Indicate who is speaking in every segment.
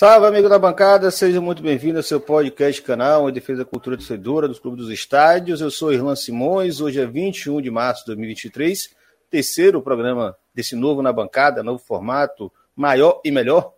Speaker 1: Salve, amigo da bancada, seja muito bem-vindo ao seu podcast canal em defesa da cultura torcedora dos clubes dos estádios. Eu sou Irlan Simões, hoje é 21 de março de 2023, terceiro programa desse novo na bancada, novo formato, maior e melhor.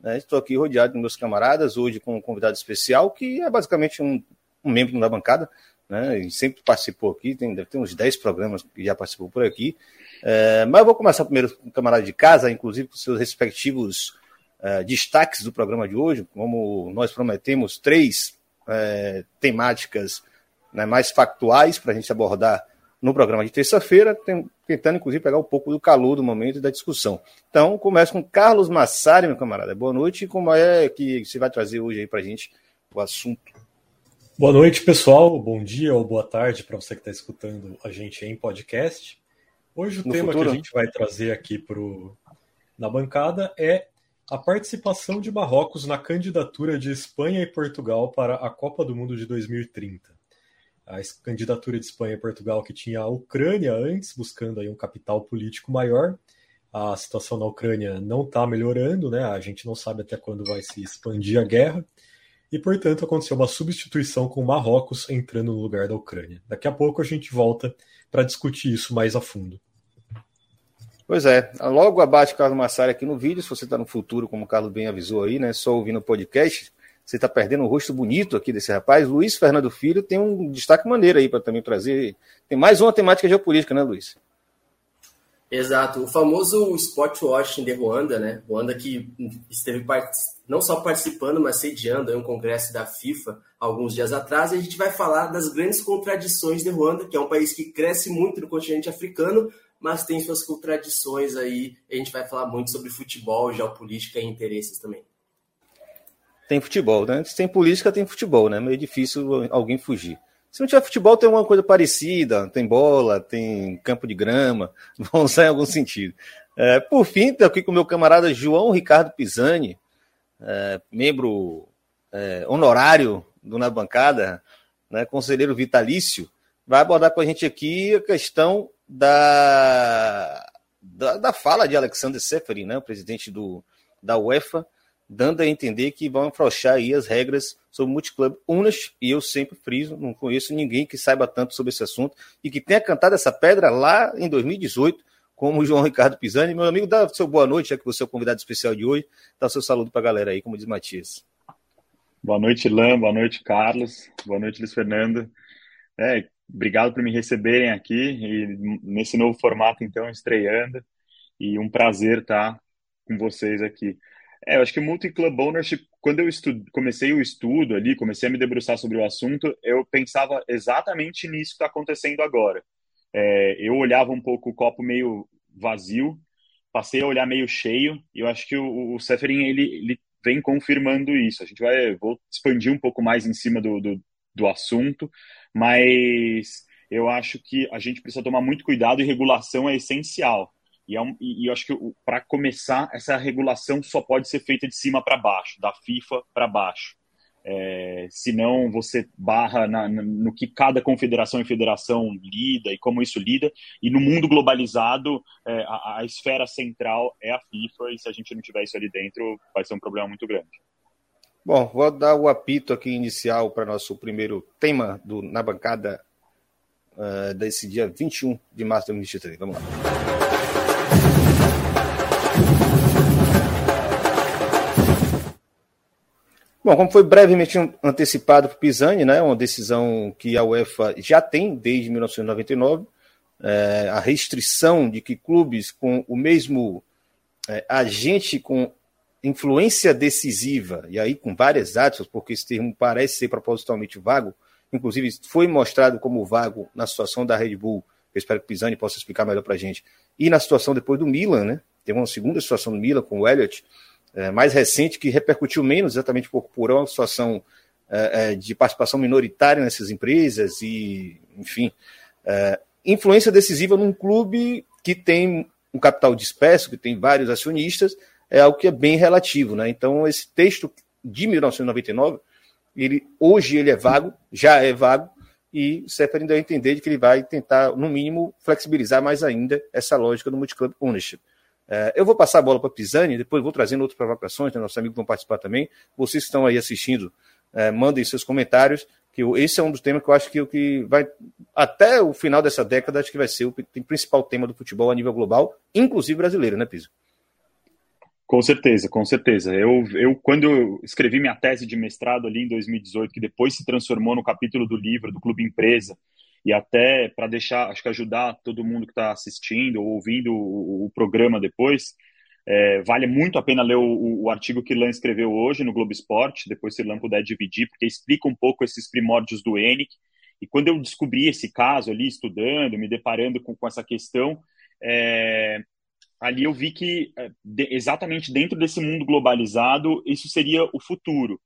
Speaker 1: Né? Estou aqui rodeado de meus camaradas, hoje com um convidado especial, que é basicamente um, um membro da bancada, né? E sempre participou aqui, tem, deve ter uns 10 programas que já participou por aqui. É, mas eu vou começar primeiro com o camarada de casa, inclusive com seus respectivos uh, destaques do programa de hoje, como nós prometemos três uh, temáticas né, mais factuais para a gente abordar no programa de terça-feira, tentando inclusive pegar um pouco do calor do momento e da discussão. Então, começo com Carlos Massari, meu camarada. Boa noite. Como é que você vai trazer hoje aí para a gente o assunto?
Speaker 2: Boa noite, pessoal. Bom dia ou boa tarde para você que está escutando a gente em podcast. Hoje o no tema futuro. que a gente vai trazer aqui pro, na bancada é a participação de Marrocos na candidatura de Espanha e Portugal para a Copa do Mundo de 2030. A candidatura de Espanha e Portugal que tinha a Ucrânia antes, buscando aí um capital político maior. A situação na Ucrânia não está melhorando, né? A gente não sabe até quando vai se expandir a guerra. E, portanto, aconteceu uma substituição com Marrocos entrando no lugar da Ucrânia. Daqui a pouco a gente volta para discutir isso mais a fundo.
Speaker 1: Pois é, logo abaixo Carlos Massari aqui no vídeo, se você está no futuro, como o Carlos bem avisou aí, né, só ouvindo o podcast, você está perdendo o rosto bonito aqui desse rapaz. Luiz Fernando Filho tem um destaque maneiro aí para também trazer. Tem mais uma temática geopolítica, né, Luiz?
Speaker 3: Exato, o famoso Sport Washing de Ruanda, né? Ruanda que esteve não só participando, mas sediando um congresso da FIFA alguns dias atrás. E a gente vai falar das grandes contradições de Ruanda, que é um país que cresce muito no continente africano, mas tem suas contradições aí. A gente vai falar muito sobre futebol, geopolítica e interesses também.
Speaker 1: Tem futebol, né? Se tem política, tem futebol, né? Meio difícil alguém fugir. Se não tiver futebol, tem uma coisa parecida, tem bola, tem campo de grama, vão usar em algum sentido. É, por fim, estou aqui com o meu camarada João Ricardo Pisani, é, membro é, honorário do Na Bancada, né, conselheiro vitalício, vai abordar com a gente aqui a questão da, da, da fala de Alexander Seferin, né, o presidente do, da UEFA, dando a entender que vão afrouxar aí as regras sobre multiclub unas, e eu sempre friso, não conheço ninguém que saiba tanto sobre esse assunto e que tenha cantado essa pedra lá em 2018, como o João Ricardo Pisani. Meu amigo, dá seu boa noite, já que você é o convidado especial de hoje, dá seu saludo para a galera aí, como diz Matias.
Speaker 4: Boa noite, Lan, boa noite, Carlos, boa noite, Luiz Fernando. É, Obrigado por me receberem aqui e nesse novo formato, então, estreando. E um prazer estar com vocês aqui. É, eu acho que multi-club ownership, quando eu estudo, comecei o estudo ali, comecei a me debruçar sobre o assunto, eu pensava exatamente nisso que está acontecendo agora. É, eu olhava um pouco o copo meio vazio, passei a olhar meio cheio, e eu acho que o, o Seferin, ele, ele vem confirmando isso. A gente vai, vou expandir um pouco mais em cima do, do, do assunto, mas eu acho que a gente precisa tomar muito cuidado e regulação é essencial. E, é um, e eu acho que para começar, essa regulação só pode ser feita de cima para baixo, da FIFA para baixo. É, senão você barra na, no que cada confederação e federação lida e como isso lida. E no mundo globalizado, é, a, a esfera central é a FIFA, e se a gente não tiver isso ali dentro, vai ser um problema muito grande.
Speaker 1: Bom, vou dar o apito aqui inicial para nosso primeiro tema do, na bancada uh, desse dia 21 de março de 2023. Vamos lá. Bom, como foi brevemente antecipado por Pisani, né, uma decisão que a UEFA já tem desde 1999, é, a restrição de que clubes com o mesmo é, agente com influência decisiva, e aí com várias aspas, porque esse termo parece ser propositalmente vago, inclusive foi mostrado como vago na situação da Red Bull, eu espero que o Pisani possa explicar melhor para a gente, e na situação depois do Milan, né? Teve uma segunda situação do Milan com o Elliott, é, mais recente, que repercutiu menos exatamente por, por uma situação é, de participação minoritária nessas empresas e, enfim, é, influência decisiva num clube que tem um capital disperso, que tem vários acionistas, é algo que é bem relativo, né? Então, esse texto de 1999, ele, hoje ele é vago, já é vago, e o Sefer ainda entender de que ele vai tentar, no mínimo, flexibilizar mais ainda essa lógica do multiclub ownership. É, eu vou passar a bola para Pisani, depois vou trazendo outras provocações, né, nossos amigos vão participar também. Vocês que estão aí assistindo, é, mandem seus comentários, que esse é um dos temas que eu acho que o que vai, até o final dessa década, acho que vai ser o principal tema do futebol a nível global, inclusive brasileiro, né, Piso?
Speaker 4: Com certeza, com certeza. Eu, eu, quando eu escrevi minha tese de mestrado ali em 2018, que depois se transformou no capítulo do livro do Clube Empresa, e até para deixar, acho que ajudar todo mundo que está assistindo ou ouvindo o, o programa depois, é, vale muito a pena ler o, o artigo que Lan escreveu hoje no Globo Esporte, depois se Lan puder dividir, porque explica um pouco esses primórdios do ENIC. E quando eu descobri esse caso ali, estudando, me deparando com, com essa questão, é, ali eu vi que é, exatamente dentro desse mundo globalizado, isso seria o futuro.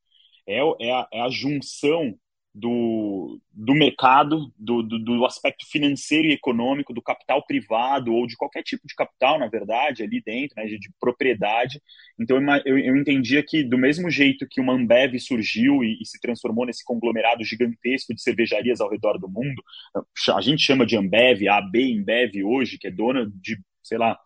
Speaker 4: É, é, a, é a junção do, do mercado, do, do, do, aspecto financeiro e econômico, do capital privado ou de qualquer tipo de capital, na verdade, ali dentro, né, de, de propriedade. Então eu, eu, entendia que, do mesmo jeito que uma Ambev surgiu e, e, se transformou nesse conglomerado gigantesco de cervejarias ao redor do mundo, a gente chama de Ambev, a AB Embev hoje, que é dona de, sei lá,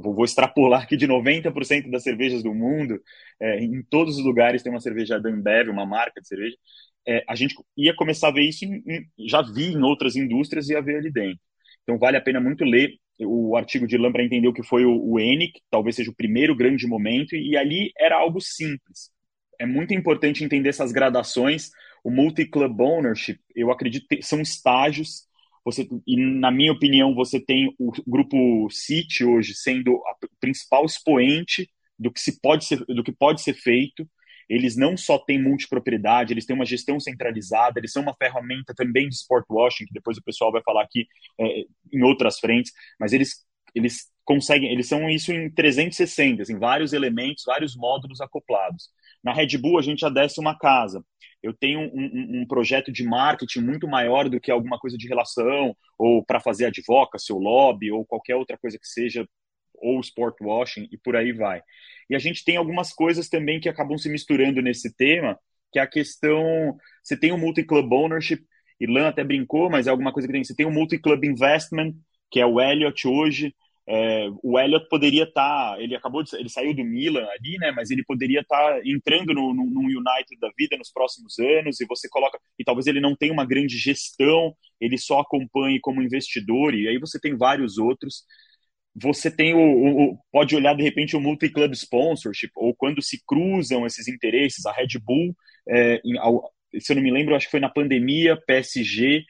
Speaker 4: vou extrapolar que de 90% das cervejas do mundo, é, em todos os lugares tem uma cerveja da uma marca de cerveja. É, a gente ia começar a ver isso, em, em, já vi em outras indústrias e a ver ali dentro. Então vale a pena muito ler o artigo de Lam para entender o que foi o, o ENIC, talvez seja o primeiro grande momento, e ali era algo simples. É muito importante entender essas gradações. O multi-club ownership, eu acredito que são estágios você, na minha opinião, você tem o grupo City hoje sendo o principal expoente do que, se pode ser, do que pode ser feito. Eles não só têm multipropriedade, eles têm uma gestão centralizada, eles são uma ferramenta também de sport washing, que depois o pessoal vai falar aqui é, em outras frentes, mas eles, eles conseguem, eles são isso em 360, em assim, vários elementos, vários módulos acoplados. Na Red Bull, a gente já desce uma casa eu tenho um, um, um, projeto de marketing muito maior do que alguma coisa de relação, ou para fazer advocacy, ou lobby, ou qualquer outra coisa que seja, ou sport washing, e por aí vai. E a gente tem algumas coisas também que acabam se misturando nesse tema, que é a questão, você tem o multi-club ownership, Irlan até brincou, mas é alguma coisa que tem, você tem o multi-club investment, que é o Elliott hoje, é, o Elliott poderia estar, tá, ele acabou de, ele saiu do Milan ali, né? Mas ele poderia estar tá entrando no, no, no, United da vida nos próximos anos e você coloca e talvez ele não tenha uma grande gestão, ele só acompanhe como investidor e aí você tem vários outros. Você tem o, o pode olhar de repente o multi-club sponsorship ou quando se cruzam esses interesses, a Red Bull, é, em, se eu não me lembro, acho que foi na pandemia, PSG,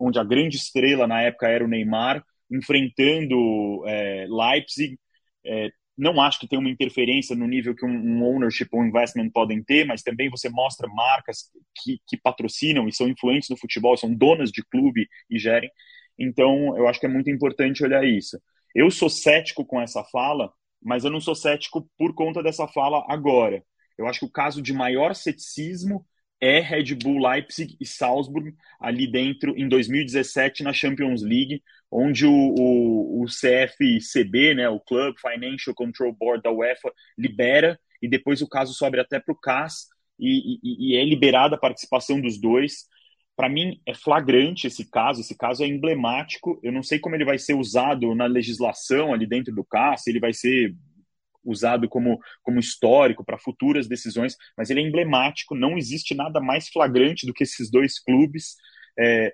Speaker 4: onde a grande estrela na época era o Neymar enfrentando é, Leipzig. É, não acho que tem uma interferência no nível que um, um, ownership ou investment podem ter, mas também você mostra marcas que, que patrocinam e são influentes no futebol, são donas de clube e gerem. Então, eu acho que é muito importante olhar isso. Eu sou cético com essa fala, mas eu não sou cético por conta dessa fala agora. Eu acho que o caso de maior ceticismo é Red Bull Leipzig e Salzburg ali dentro em 2017 na Champions League, onde o, o, o CFCB, né, o Club Financial Control Board da UEFA, libera e depois o caso sobe até para o CAS e, e, e, é liberada a participação dos dois. Para mim é flagrante esse caso, esse caso é emblemático. Eu não sei como ele vai ser usado na legislação ali dentro do CAS, se ele vai ser usado como, como histórico para futuras decisões, mas ele é emblemático. Não existe nada mais flagrante do que esses dois clubes. É,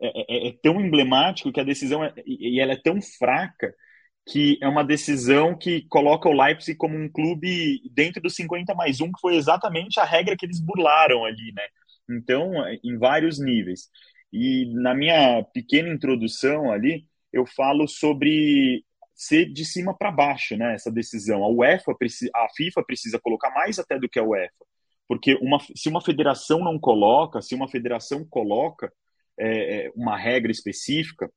Speaker 4: é, é, é tão emblemático que a decisão é, e ela é tão fraca que é uma decisão que coloca o Leipzig como um clube dentro dos 50 mais 1, que foi exatamente a regra que eles burlaram ali, né? Então, em vários níveis. E na minha pequena introdução ali, eu falo sobre ser de cima para baixo, né? Essa decisão. A UEFA, a FIFA precisa colocar mais até do que a UEFA, porque uma, se uma federação não coloca, se uma federação coloca é, é uma regra específica,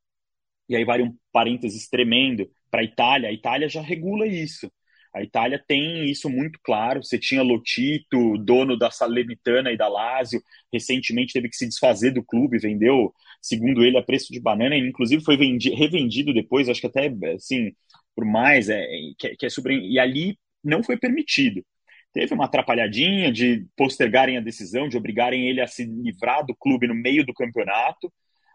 Speaker 4: e aí vai um parênteses tremendo para a Itália, a Itália já regula isso. A Itália tem isso muito claro. Você tinha Lotito, dono da Salernitana e da Lazio, recentemente teve que se desfazer do clube, vendeu, segundo ele, a preço de banana, e inclusive foi vendido, revendido depois, acho que até assim, por mais, é, que, que é sobre. E ali não foi permitido. Teve uma atrapalhadinha de postergarem a decisão, de obrigarem ele a se livrar do clube no meio do campeonato,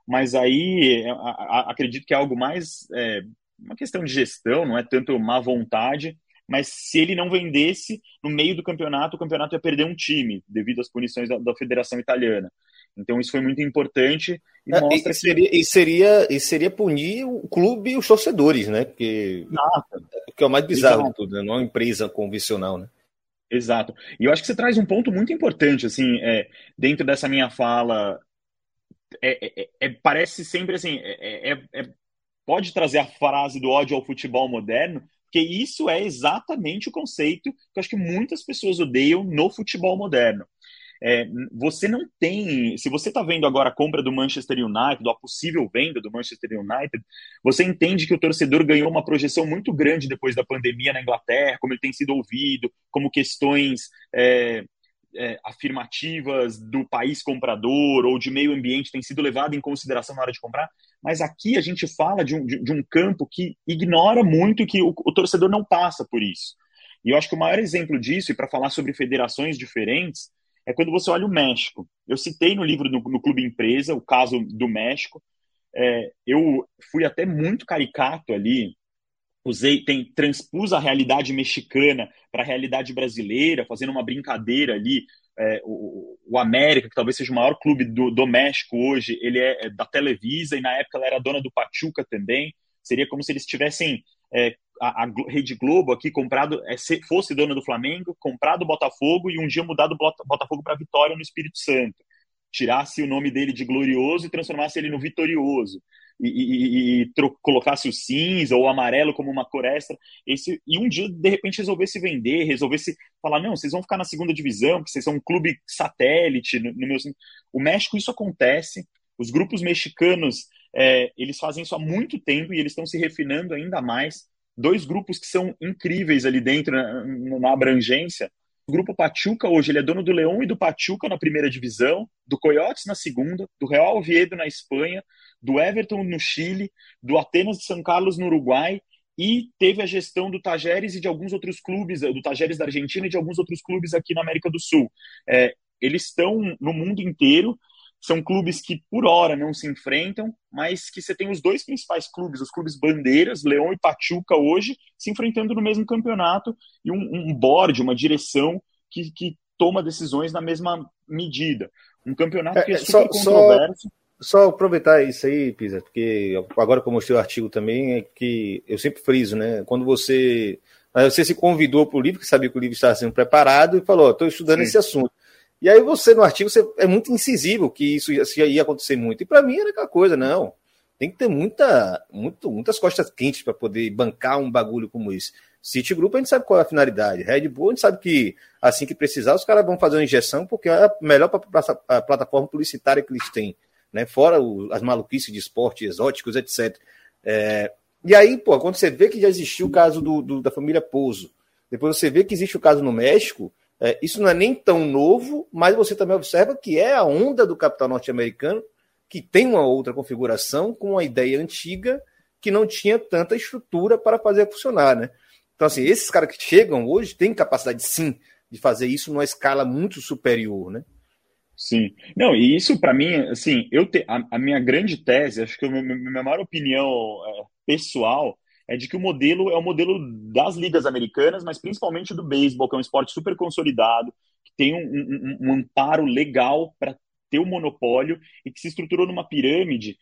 Speaker 4: mas aí a, acredito que é algo mais é, uma questão de gestão, não é tanto má vontade mas se ele não vendesse no meio do campeonato, o campeonato ia perder um time, devido às punições da, da Federação Italiana. Então isso foi muito importante
Speaker 1: e é, mostra e, que... seria, e seria e seria punir o clube e os torcedores, né? Porque, Exato. que é o mais bizarro Exato. de tudo, né? não é uma empresa convencional, né?
Speaker 4: Exato. E eu acho que você traz um ponto muito importante, assim, é, dentro dessa minha fala, é, é, é parece sempre assim, é, é, pode trazer a frase do ódio ao futebol moderno, porque isso é exatamente o conceito que eu acho que muitas pessoas odeiam no futebol moderno. É, você não tem. Se você está vendo agora a compra do Manchester United, a possível venda do Manchester United, você entende que o torcedor ganhou uma projeção muito grande depois da pandemia na Inglaterra, como ele tem sido ouvido, como questões é, é, afirmativas do país comprador ou de meio ambiente têm sido levadas em consideração na hora de comprar. Mas aqui a gente fala de um, de, de um campo que ignora muito e que o, o torcedor não passa por isso. E eu acho que o maior exemplo disso, e para falar sobre federações diferentes, é quando você olha o México. Eu citei no livro no, no Clube Empresa o caso do México. É, eu fui até muito caricato ali, usei, tem, transpus a realidade mexicana para a realidade brasileira, fazendo uma brincadeira ali. É, o, o, América, que talvez seja o maior clube do, do México hoje, ele é, é da Televisa e na época ela era dona do Pachuca também. Seria como se eles tivessem é, a, a, Rede Globo aqui comprado, é, fosse dona do Flamengo, comprado o Botafogo e um dia mudado o Botafogo para Vitória no Espírito Santo. Tirasse o nome dele de glorioso e transformasse ele no vitorioso. E, e, e colocasse o cinza ou o amarelo como uma cor extra. Esse, e um dia, de repente, resolvesse vender, resolvesse falar: não, vocês vão ficar na segunda divisão, porque vocês são um clube satélite. No, no meu... O México, isso acontece. Os grupos mexicanos é, eles fazem isso há muito tempo e eles estão se refinando ainda mais. Dois grupos que são incríveis ali dentro na, na abrangência. Grupo Pachuca hoje ele é dono do Leão e do Pachuca na primeira divisão, do Coyotes na segunda, do Real Oviedo na Espanha, do Everton no Chile, do Atenas de São Carlos no Uruguai e teve a gestão do Tajeres e de alguns outros clubes, do Tajeres da Argentina e de alguns outros clubes aqui na América do Sul. É, eles estão no mundo inteiro são clubes que por hora não se enfrentam, mas que você tem os dois principais clubes, os clubes bandeiras, Leão e Pachuca hoje, se enfrentando no mesmo campeonato e um, um board, uma direção que, que toma decisões na mesma medida. Um campeonato que é, é super só, controverso.
Speaker 1: Só, só, aproveitar isso aí, Pisa, porque agora que eu mostrei o artigo também, é que eu sempre friso, né? Quando você. Você se convidou para o livro, que sabia que o livro estava sendo preparado, e falou: estou estudando Sim. esse assunto. E aí você, no artigo, você é muito incisivo que isso ia acontecer muito. E para mim era aquela coisa, não. Tem que ter muita, muito, muitas costas quentes para poder bancar um bagulho como esse. City Group a gente sabe qual é a finalidade. Red Bull a gente sabe que assim que precisar os caras vão fazer uma injeção porque é a melhor pra, a plataforma publicitária que eles têm. Né? Fora o, as maluquices de esporte exóticos, etc. É, e aí, pô, quando você vê que já existiu o caso do, do, da família Pouso, depois você vê que existe o caso no México, é, isso não é nem tão novo, mas você também observa que é a onda do capital norte-americano que tem uma outra configuração com uma ideia antiga que não tinha tanta estrutura para fazer funcionar, né? Então, assim, esses caras que chegam hoje têm capacidade, sim, de fazer isso numa escala muito superior, né?
Speaker 4: Sim. Não, e isso para mim, assim, eu te, a, a, minha grande tese, acho que a minha, maior opinião é, pessoal é de que o modelo é o modelo das ligas americanas, mas principalmente do beisebol, que é um esporte super consolidado, que tem um, um, um amparo legal para ter o um monopólio e que se estruturou numa pirâmide.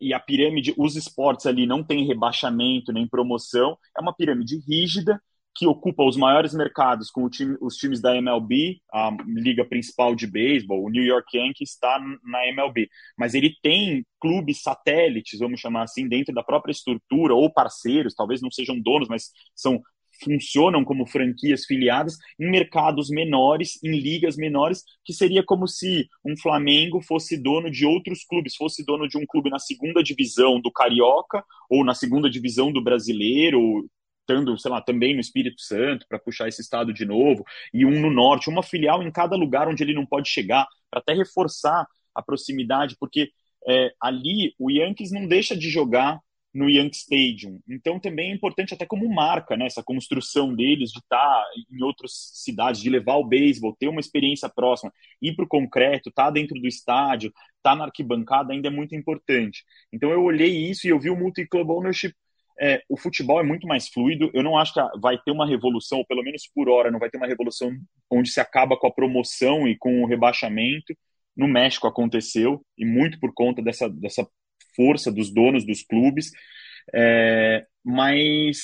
Speaker 4: E a pirâmide, os esportes ali não tem rebaixamento nem promoção, é uma pirâmide rígida que ocupa os maiores mercados com time, os times da MLB, a liga principal de beisebol, o New York Yankees está na MLB, mas ele tem clubes satélites, vamos chamar assim, dentro da própria estrutura ou parceiros, talvez não sejam donos, mas são funcionam como franquias filiadas em mercados menores, em ligas menores, que seria como se um Flamengo fosse dono de outros clubes, fosse dono de um clube na segunda divisão do Carioca ou na segunda divisão do Brasileiro, estando, sei lá, também no Espírito Santo para puxar esse estado de novo, e um no norte, uma filial em cada lugar onde ele não pode chegar, para até reforçar a proximidade, porque é, ali o Yankees não deixa de jogar no Yankee Stadium. Então também é importante até como marca, né, essa construção deles de estar tá em outras cidades, de levar o beisebol, ter uma experiência próxima, ir para o concreto, estar tá dentro do estádio, estar tá na arquibancada ainda é muito importante. Então eu olhei isso e eu vi o multi-club ownership é, o futebol é muito mais fluido. Eu não acho que vai ter uma revolução, ou pelo menos por hora, não vai ter uma revolução onde se acaba com a promoção e com o rebaixamento. No México aconteceu, e muito por conta dessa, dessa força dos donos dos clubes. É, mas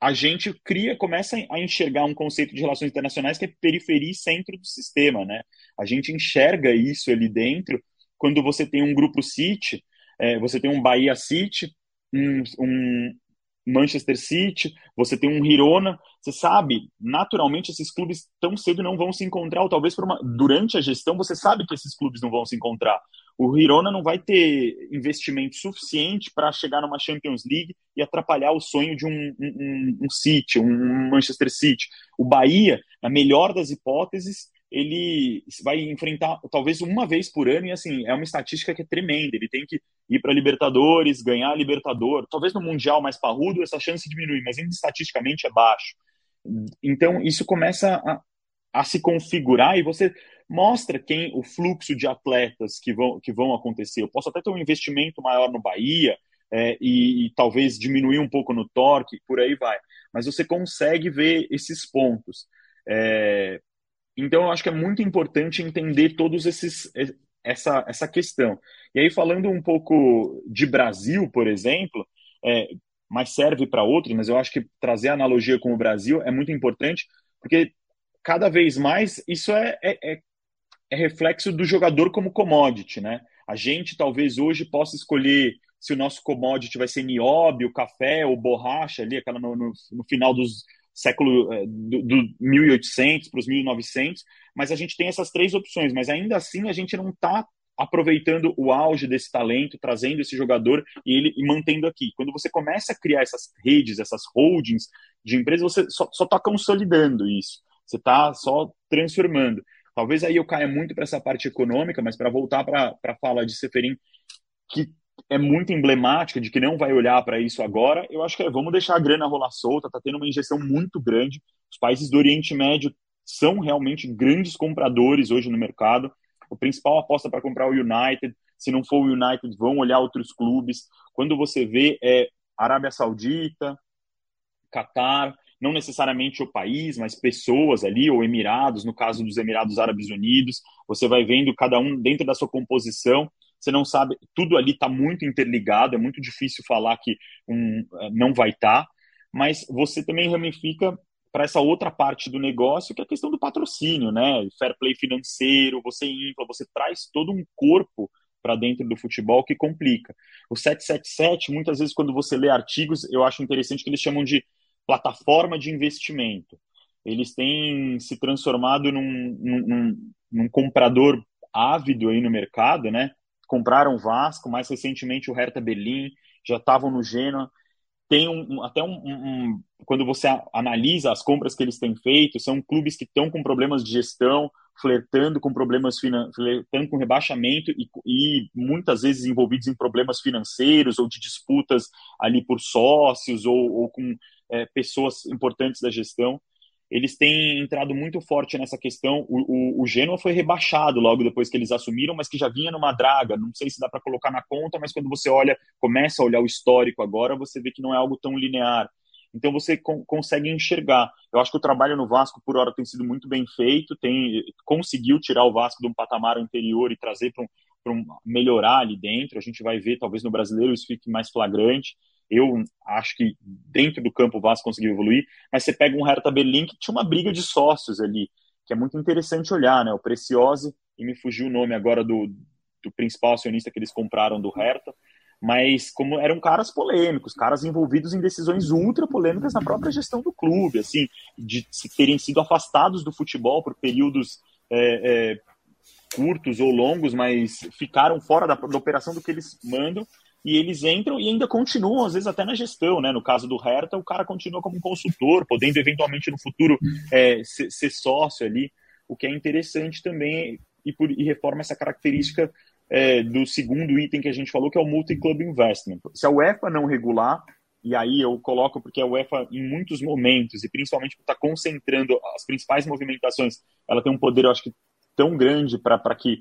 Speaker 4: a gente cria, começa a enxergar um conceito de relações internacionais que é periferia e centro do sistema, né? A gente enxerga isso ali dentro quando você tem um grupo City, é, você tem um Bahia City, um, um, Manchester City, você tem um Hirona, você sabe, naturalmente esses clubes tão cedo não vão se encontrar, ou talvez uma, durante a gestão você sabe que esses clubes não vão se encontrar. O Hirona não vai ter investimento suficiente para chegar numa Champions League e atrapalhar o sonho de um, um, um City, um Manchester City. O Bahia, na melhor das hipóteses, ele vai enfrentar talvez uma vez por ano, e assim, é uma estatística que é tremenda. Ele tem que ir para Libertadores, ganhar a Libertadores. Talvez no Mundial mais parrudo essa chance diminui, mas ainda estatisticamente é baixo. Então, isso começa a, a se configurar e você mostra quem o fluxo de atletas que vão, que vão acontecer. Eu posso até ter um investimento maior no Bahia é, e, e, talvez diminuir um pouco no torque, por aí vai. Mas você consegue ver esses pontos. É, então, eu acho que é muito importante entender todos esses essa, essa questão. E aí, falando um pouco de Brasil, por exemplo, é, mas serve para outros, mas eu acho que trazer a analogia com o Brasil é muito importante, porque cada vez mais isso é, é, é, é reflexo do jogador como commodity, né? A gente talvez hoje possa escolher se o nosso commodity vai ser nióbio, café ou borracha ali, aquela no, no, no final dos século é, do, do 1800 para os 1900, mas a gente tem essas três opções, mas ainda assim a gente não está aproveitando o auge desse talento, trazendo esse jogador e ele e mantendo aqui. Quando você começa a criar essas redes, essas holdings de empresas, você só está consolidando isso. Você está só transformando. Talvez aí eu caia muito para essa parte econômica, mas para voltar para a fala de Seferin, que é muito emblemática de que não vai olhar para isso agora, eu acho que é, vamos deixar a grana rolar solta, está tendo uma injeção muito grande. Os países do Oriente Médio são realmente grandes compradores hoje no mercado. O principal aposta para comprar o United, se não for o United, vão olhar outros clubes. Quando você vê é Arábia Saudita, Catar, não necessariamente o país, mas pessoas ali, ou Emirados, no caso dos Emirados Árabes Unidos, você vai vendo cada um dentro da sua composição você não sabe, tudo ali está muito interligado, é muito difícil falar que um, eh, não vai estar, tá, mas você também ramifica para essa outra parte do negócio, que é a questão do patrocínio, né? Fair play financeiro, você infla, você traz todo um corpo para dentro do futebol que complica. O 777, muitas vezes, quando você lê artigos, eu acho interessante que eles chamam de plataforma de investimento. Eles têm se transformado num, num, num comprador ávido aí no mercado, né? Compraram o Vasco, mais recentemente o Hertha Berlim, já estavam no Genoa. Tem um, até um, um, Quando você analisa as compras que eles têm feito, são clubes que estão com problemas de gestão, flertando com problemas flertando com rebaixamento e, e, muitas vezes envolvidos em problemas financeiros ou de disputas ali por sócios ou, ou com é, pessoas importantes da gestão eles têm entrado muito forte nessa questão. O, o, o Genoa foi rebaixado logo depois que eles assumiram, mas que já vinha numa draga. Não sei se dá para colocar na conta, mas quando você olha, começa a olhar o histórico agora, você vê que não é algo tão linear. Então você consegue enxergar. Eu acho que o trabalho no Vasco por hora tem sido muito bem feito, tem conseguiu tirar o Vasco de um patamar anterior e trazer para um, um, melhorar ali dentro. A gente vai ver, talvez no brasileiro isso fique mais flagrante. Eu acho que dentro do campo o Vasco conseguiu evoluir, mas você pega um Hertha Berlim que tinha uma briga de sócios ali, que é muito interessante olhar, né? O Preciosi, e me fugiu o nome agora do, do principal acionista que eles compraram do Hertha, mas como eram caras polêmicos, caras envolvidos em decisões ultra polêmicas na própria gestão do clube, assim, de terem sido afastados do futebol por períodos é, é, curtos ou longos, mas ficaram fora da, da, operação do que eles mandam e eles entram e ainda continuam, às vezes até na gestão, né? No caso do Hertha, o cara continua como consultor, podendo eventualmente no futuro é, ser, ser, sócio ali, o que é interessante também e, por, e reforma essa característica é, do segundo item que a gente falou, que é o multi-club investment. Se a UEFA não regular, e aí eu coloco porque a UEFA, em muitos momentos, e principalmente estar concentrando as principais movimentações, ela tem um poder, eu acho que, tão grande para que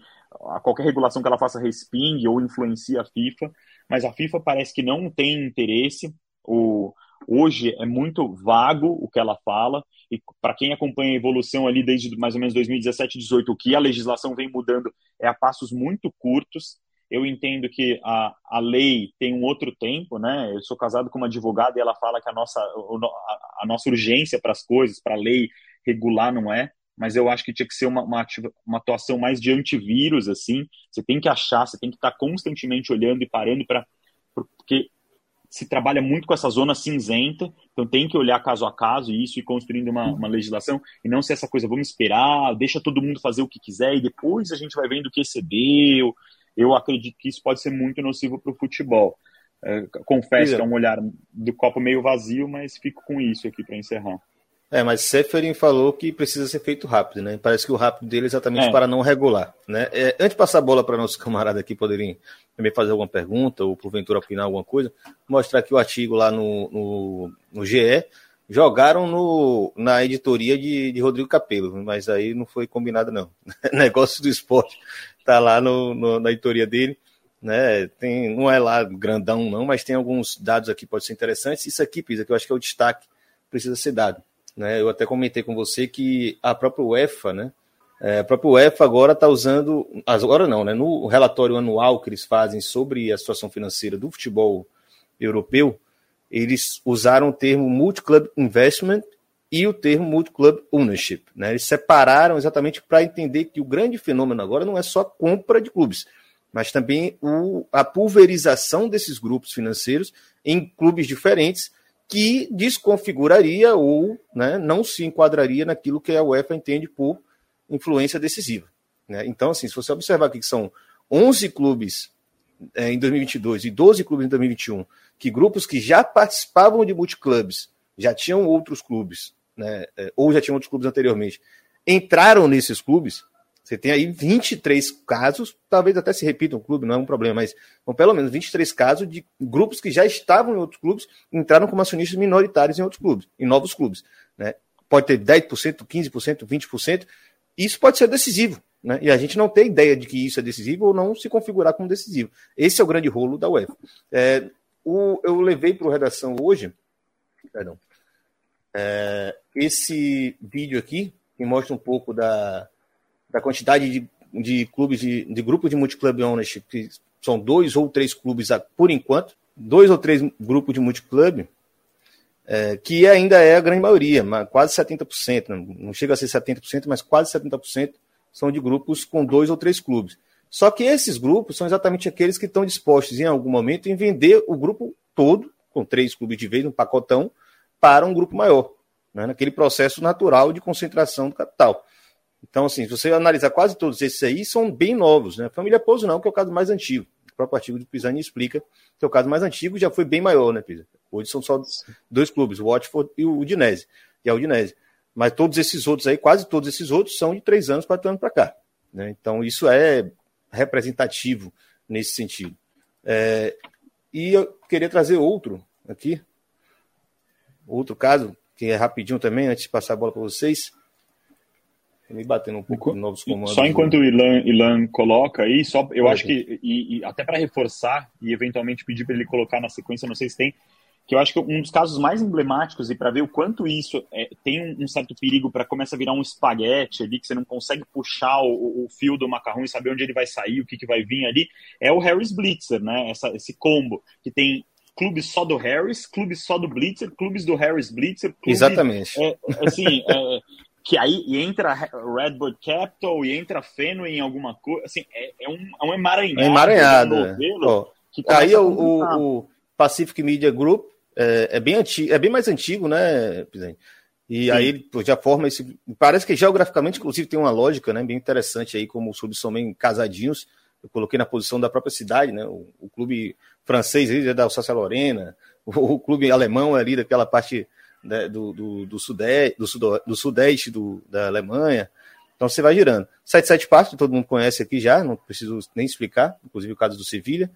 Speaker 4: qualquer regulação que ela faça respingue ou influencie a FIFA, mas a FIFA parece que não tem interesse. O, hoje é muito vago o que ela fala, e para quem acompanha a evolução ali desde mais ou menos 2017, 2018, o que a legislação vem mudando é a passos muito curtos. Eu entendo que a, a lei tem um outro tempo, né? Eu sou casado com uma advogada e ela fala que a nossa, a, a nossa urgência para as coisas, para a lei regular, não é mas eu acho que tinha que ser uma, uma, uma, atuação mais de antivírus, assim. Você tem que achar, você tem que estar constantemente olhando e parando para. Porque se trabalha muito com essa zona cinzenta, então tem que olhar caso a caso isso e construindo uma, uma legislação, e não ser essa coisa, vamos esperar, deixa todo mundo fazer o que quiser e depois a gente vai vendo o que excedeu. Eu acredito que isso pode ser muito nocivo para o futebol. É, confesso que é um olhar do copo meio vazio, mas fico com isso aqui para encerrar.
Speaker 1: É, mas Seferin falou que precisa ser feito rápido, né? Parece que o rápido dele é exatamente é. para não regular, né? É, antes de passar a bola para nossos camaradas aqui poderem também fazer alguma pergunta ou porventura opinar alguma coisa, mostrar aqui o artigo lá no, no, no GE, jogaram no, na editoria de, de Rodrigo Capello, mas aí não foi combinado não. Negócio do esporte tá lá no, no, na editoria dele, né? Tem, não é lá grandão não, mas tem alguns dados aqui que podem ser interessantes. Isso aqui, Pisa, que eu acho que é o destaque, precisa ser dado. Né? Eu até comentei com você que a própria UEFA, né? É, a própria UEFA agora está usando, agora não, né? No relatório anual que eles fazem sobre a situação financeira do futebol europeu, eles usaram o termo multi-club investment e o termo multi-club ownership. Né? Eles separaram exatamente para entender que o grande fenômeno agora não é só a compra de clubes, mas também o, a pulverização desses grupos financeiros em clubes diferentes que desconfiguraria ou né, não se enquadraria naquilo que a UEFA entende por influência decisiva. Né? Então, assim, se você observar aqui que são 11 clubes é, em 2022 e 12 clubes em 2021, que grupos que já participavam de multiclubes, já tinham outros clubes, né, é, ou já tinham outros clubes anteriormente, entraram nesses clubes, você tem aí 23 casos, talvez até se repita um clube, não é um problema, mas são pelo menos 23 casos de grupos que já estavam em outros clubes, entraram como acionistas minoritários em outros clubes, em novos clubes. Né? Pode ter 10%, 15%, 20%, isso pode ser decisivo. Né? E a gente não tem ideia de que isso é decisivo ou não se configurar como decisivo. Esse é o grande rolo da UEFA. É, o, eu levei para o redação hoje, perdão, é, esse vídeo aqui, que mostra um pouco da, da quantidade de, de clubes, de, de grupos de multiclub ownership, que são dois ou três clubes por enquanto, dois ou três grupos de multiclub, é, que ainda é a grande maioria, quase 70%, não chega a ser 70%, mas quase 70% são de grupos com dois ou três clubes. Só que esses grupos são exatamente aqueles que estão dispostos em algum momento em vender o grupo todo, com três clubes de vez, um pacotão, para um grupo maior, né, naquele processo natural de concentração do capital. Então, assim, se você analisar quase todos esses aí, são bem novos, né? Família Pouso não, que é o caso mais antigo. O próprio artigo de Pisani explica que é o caso mais antigo já foi bem maior, né, Pisa? Hoje são só dois clubes, o Watford e o Udinese, e a Udinese. Mas todos esses outros aí, quase todos esses outros, são de três anos, quatro anos para cá. Né? Então, isso é representativo nesse sentido. É, e eu queria trazer outro aqui, outro caso, que é rapidinho também, antes de passar a bola para vocês me batendo um pouco de novos comandos.
Speaker 4: Só enquanto o Ilan, Ilan coloca aí, só, eu acho que, e, e até para reforçar e eventualmente pedir para ele colocar na sequência, não sei se tem, que eu acho que um dos casos mais emblemáticos e para ver o quanto isso é, tem um, um, certo perigo para começar a virar um espaguete ali, que você não consegue puxar o, o, fio do macarrão e saber onde ele vai sair, o que, que vai vir ali, é o Harris Blitzer, né? Essa, esse combo que tem clubes só do Harris, clubes só do Blitzer, clubes do Harris Blitzer. Clube,
Speaker 1: Exatamente.
Speaker 4: É, assim, é, que aí entra Redbird Capital e entra Fenway em alguma coisa. Assim, é, é, um, é um emaranhado.
Speaker 1: É emaranhado. Um aí o, o, o, Pacific Media Group é, é, bem antigo, é bem mais antigo, né? E Sim. aí ele já forma esse. Parece que geograficamente, inclusive, tem uma lógica né, bem interessante aí, como os clubes são bem casadinhos. Eu coloquei na posição da própria cidade, né? O, o clube francês aí é da Alsácia Lorena, o, o, clube alemão é ali daquela parte né, do, do, do, sudeste, do, sudo, do sudeste do, da Alemanha. Então você vai girando. 77 Partos, todo mundo conhece aqui já, não preciso nem explicar, inclusive o caso do Sevilha.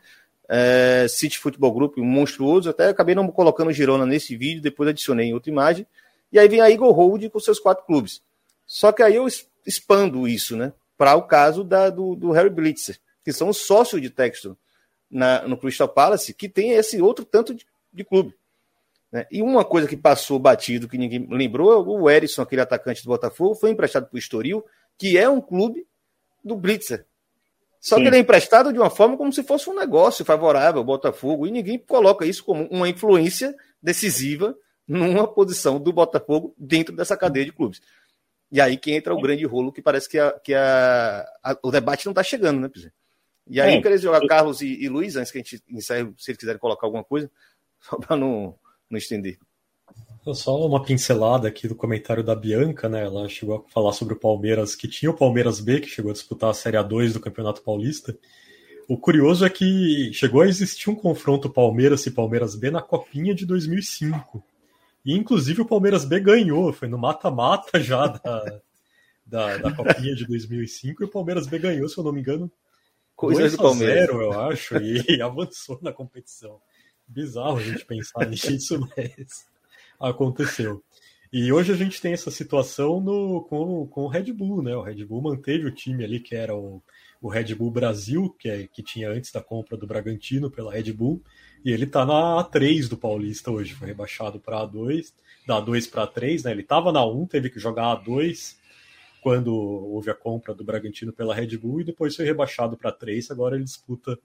Speaker 1: É, City Futebol Group, monstruoso, até acabei não colocando Girona nesse vídeo, depois adicionei em outra imagem. E aí vem a Eagle Hold com seus quatro clubes. Só que aí eu expando isso, né? Para o caso da, do, do Harry Blitzer, que são os sócios de Texton na, no Crystal Palace, que tem esse outro tanto de, de clube. Né? E uma coisa que passou batido, que ninguém lembrou, o Erisson, aquele atacante do Botafogo, foi emprestado para o Estoril, que é um clube do Blitzer. Só Sim. que ele é emprestado de uma forma como se fosse um negócio favorável ao Botafogo, e ninguém coloca isso como uma influência decisiva numa posição do Botafogo dentro dessa cadeia de clubes. E aí que entra o grande rolo que parece que, a, que a, a o debate não está chegando, né, Pizé? E aí é. eu queria jogar Carlos e, e, Luiz, antes que a gente encerre, se eles quiserem colocar alguma coisa, só para não, não estender.
Speaker 2: Só uma pincelada aqui do comentário da Bianca, né? Ela chegou a falar sobre o Palmeiras, que tinha o Palmeiras B, que chegou a disputar a Série A2 do Campeonato Paulista. O curioso é que chegou a existir um confronto Palmeiras e Palmeiras B na Copinha de 2005. E inclusive o Palmeiras B ganhou, foi no mata-mata já da, da, da, Copinha de 2005 e o Palmeiras B ganhou, se eu não me engano,
Speaker 1: Coisas do Palmeiras.
Speaker 2: 0, eu acho, e avançou na competição. Bizarro a gente pensar nisso, mas aconteceu. E hoje a gente tem essa situação no, com, com o Red Bull, né? O Red Bull manteve o time ali que era o, o Red Bull Brasil, que, é, que tinha antes da compra do Bragantino pela Red Bull, e ele tá na A3 do Paulista hoje, foi rebaixado para A2, da A2 para A3, né? Ele tava na 1, teve que jogar A2 quando houve a compra do Bragantino pela Red Bull e depois foi rebaixado para A3, agora ele disputa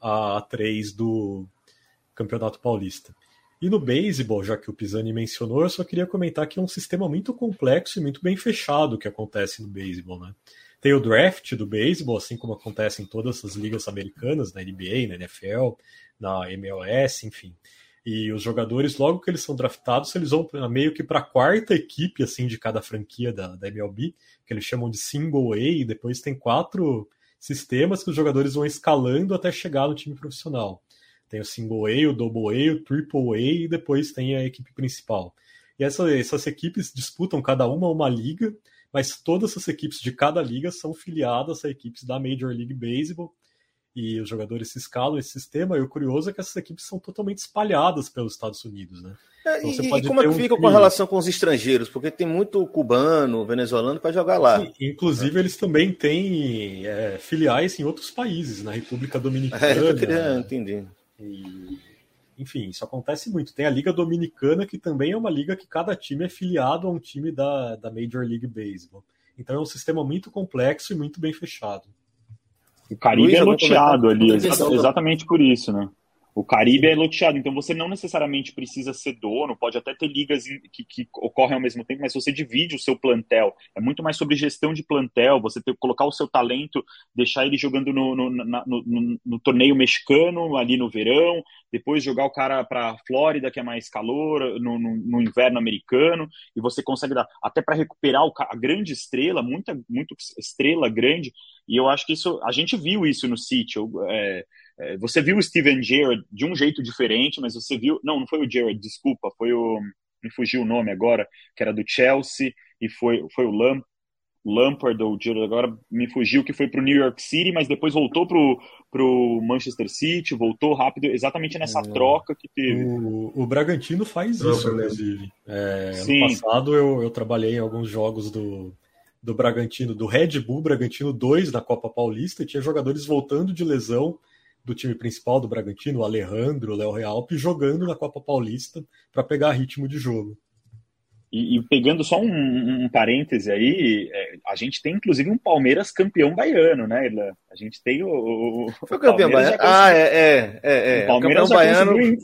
Speaker 2: a A3 do Campeonato Paulista. E no beisebol, já que o Pisani mencionou, eu só queria comentar que é um sistema muito complexo e muito bem fechado que acontece no beisebol, né? Tem o draft do beisebol, assim como acontece em todas as ligas americanas, na NBA, na NFL, na MLS, enfim. E os jogadores, logo que eles são draftados, eles vão meio que para a quarta equipe assim de cada franquia da, da MLB, que eles chamam de single A, e depois tem quatro sistemas que os jogadores vão escalando até chegar no time profissional. Tem o single A, o double A, o triple A e depois tem a equipe principal. E essa, essas equipes disputam cada uma uma liga, mas todas as equipes de cada liga são filiadas a equipes da Major League Baseball e os jogadores se escalam esse sistema. E o curioso é que essas equipes são totalmente espalhadas pelos Estados Unidos, né?
Speaker 1: É, então, e, e como é que fica com a relação com os estrangeiros? Porque tem muito cubano, venezuelano para jogar lá. Sim,
Speaker 2: inclusive, é. eles também têm é, filiais em outros países, na República Dominicana. É, eu
Speaker 1: queria entender.
Speaker 2: E, enfim, isso acontece muito. Tem a Liga Dominicana, que também é uma liga que cada time é filiado a um time da, da Major League Baseball. Então é um sistema muito complexo e muito bem fechado.
Speaker 4: O Caribe Luiz, é loteado ali, exatamente por isso, né? O Caribe é loteado, então você não necessariamente precisa ser dono, pode até ter ligas que, que, ocorrem ao mesmo tempo, mas você divide o seu plantel. É muito mais sobre gestão de plantel, você ter, colocar o seu talento, deixar ele jogando no, no, no, no, no torneio mexicano ali no verão, depois jogar o cara para Flórida, que é mais calor, no, no, inverno americano, e você consegue dar até para recuperar o, a grande estrela, muita, muito estrela grande, e eu acho que isso, a gente viu isso no. É, é, você viu o Steven Gerrard de um jeito diferente, mas você viu. Não, não foi o Gerrard, desculpa, foi o. Me fugiu o nome agora, que era do Chelsea, e foi, foi o Lam, Lampard ou Gerrard, agora me fugiu, que foi para o New York City, mas depois voltou para o Manchester City, voltou rápido, exatamente nessa é. troca que teve.
Speaker 2: O, o Bragantino faz isso, inclusive. É, ano passado eu, eu trabalhei em alguns jogos do, do Bragantino, do Red Bull Bragantino 2 na Copa Paulista, e tinha jogadores voltando de lesão do time principal do Bragantino, o Alejandro, o Léo Realpe, jogando na Copa Paulista para pegar ritmo de jogo.
Speaker 4: E, e pegando só um, um parêntese aí, é, a gente tem inclusive um Palmeiras campeão baiano, né, Irlan? A gente tem o.
Speaker 1: o Foi campeão baiano? Ah, é, é, é. é. O
Speaker 4: Palmeiras o campeão baiano.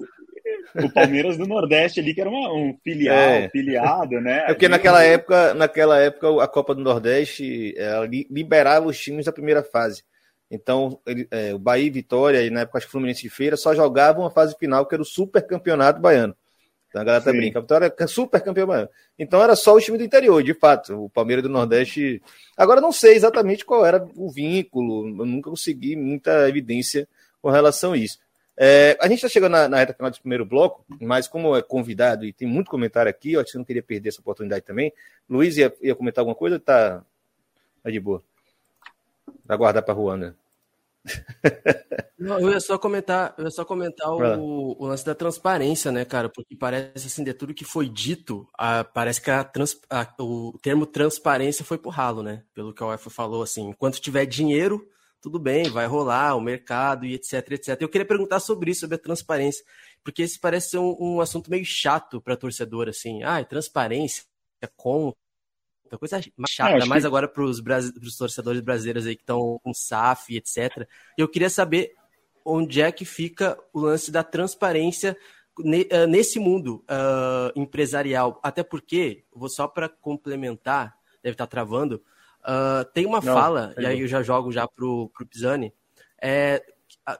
Speaker 4: o Palmeiras do Nordeste ali, que era uma, um filial, é. filiado, né?
Speaker 1: É porque naquela época, naquela época, a Copa do Nordeste liberava os times da primeira fase. Então, ele, é, o Bahia e Vitória, e na época acho que Fluminense de Feira, só jogavam a fase final, que era o Super Campeonato Baiano. Então a galera tá brinca. A Vitória é super campeão baiano. Então era só o time do interior, de fato. O Palmeiras do Nordeste. Agora não sei exatamente qual era o vínculo, eu nunca consegui muita evidência com relação a isso. É, a gente está chegando na, na, reta final do primeiro bloco, mas como é convidado e tem muito comentário aqui, eu acho que não queria perder essa oportunidade também. Luiz ia, ia comentar alguma coisa? Tá, tá de boa. Vai guardar para Ruanda.
Speaker 5: Não, eu ia só comentar, eu ia só comentar o, o, lance da transparência, né, cara? Porque parece assim, de tudo que foi dito, a, parece que a trans, a, o termo transparência foi pro ralo, né? Pelo que a UEFA falou, assim, enquanto tiver dinheiro, tudo bem, vai rolar o mercado e etc, etc. Eu queria perguntar sobre isso, sobre a transparência, porque esse parece ser um, um assunto meio chato para torcedor, assim. Ah, transparência, com então, coisa mais chata, ainda mais que... agora para os torcedores brasileiros aí que estão com SAF, etc. Eu queria saber onde é que fica o lance da transparência eh, nesse mundo uh, empresarial. Até porque, vou só para complementar, deve estar tá travando, uh, tem uma não, fala, e aí eu já jogo já pro, pro Pisani, é,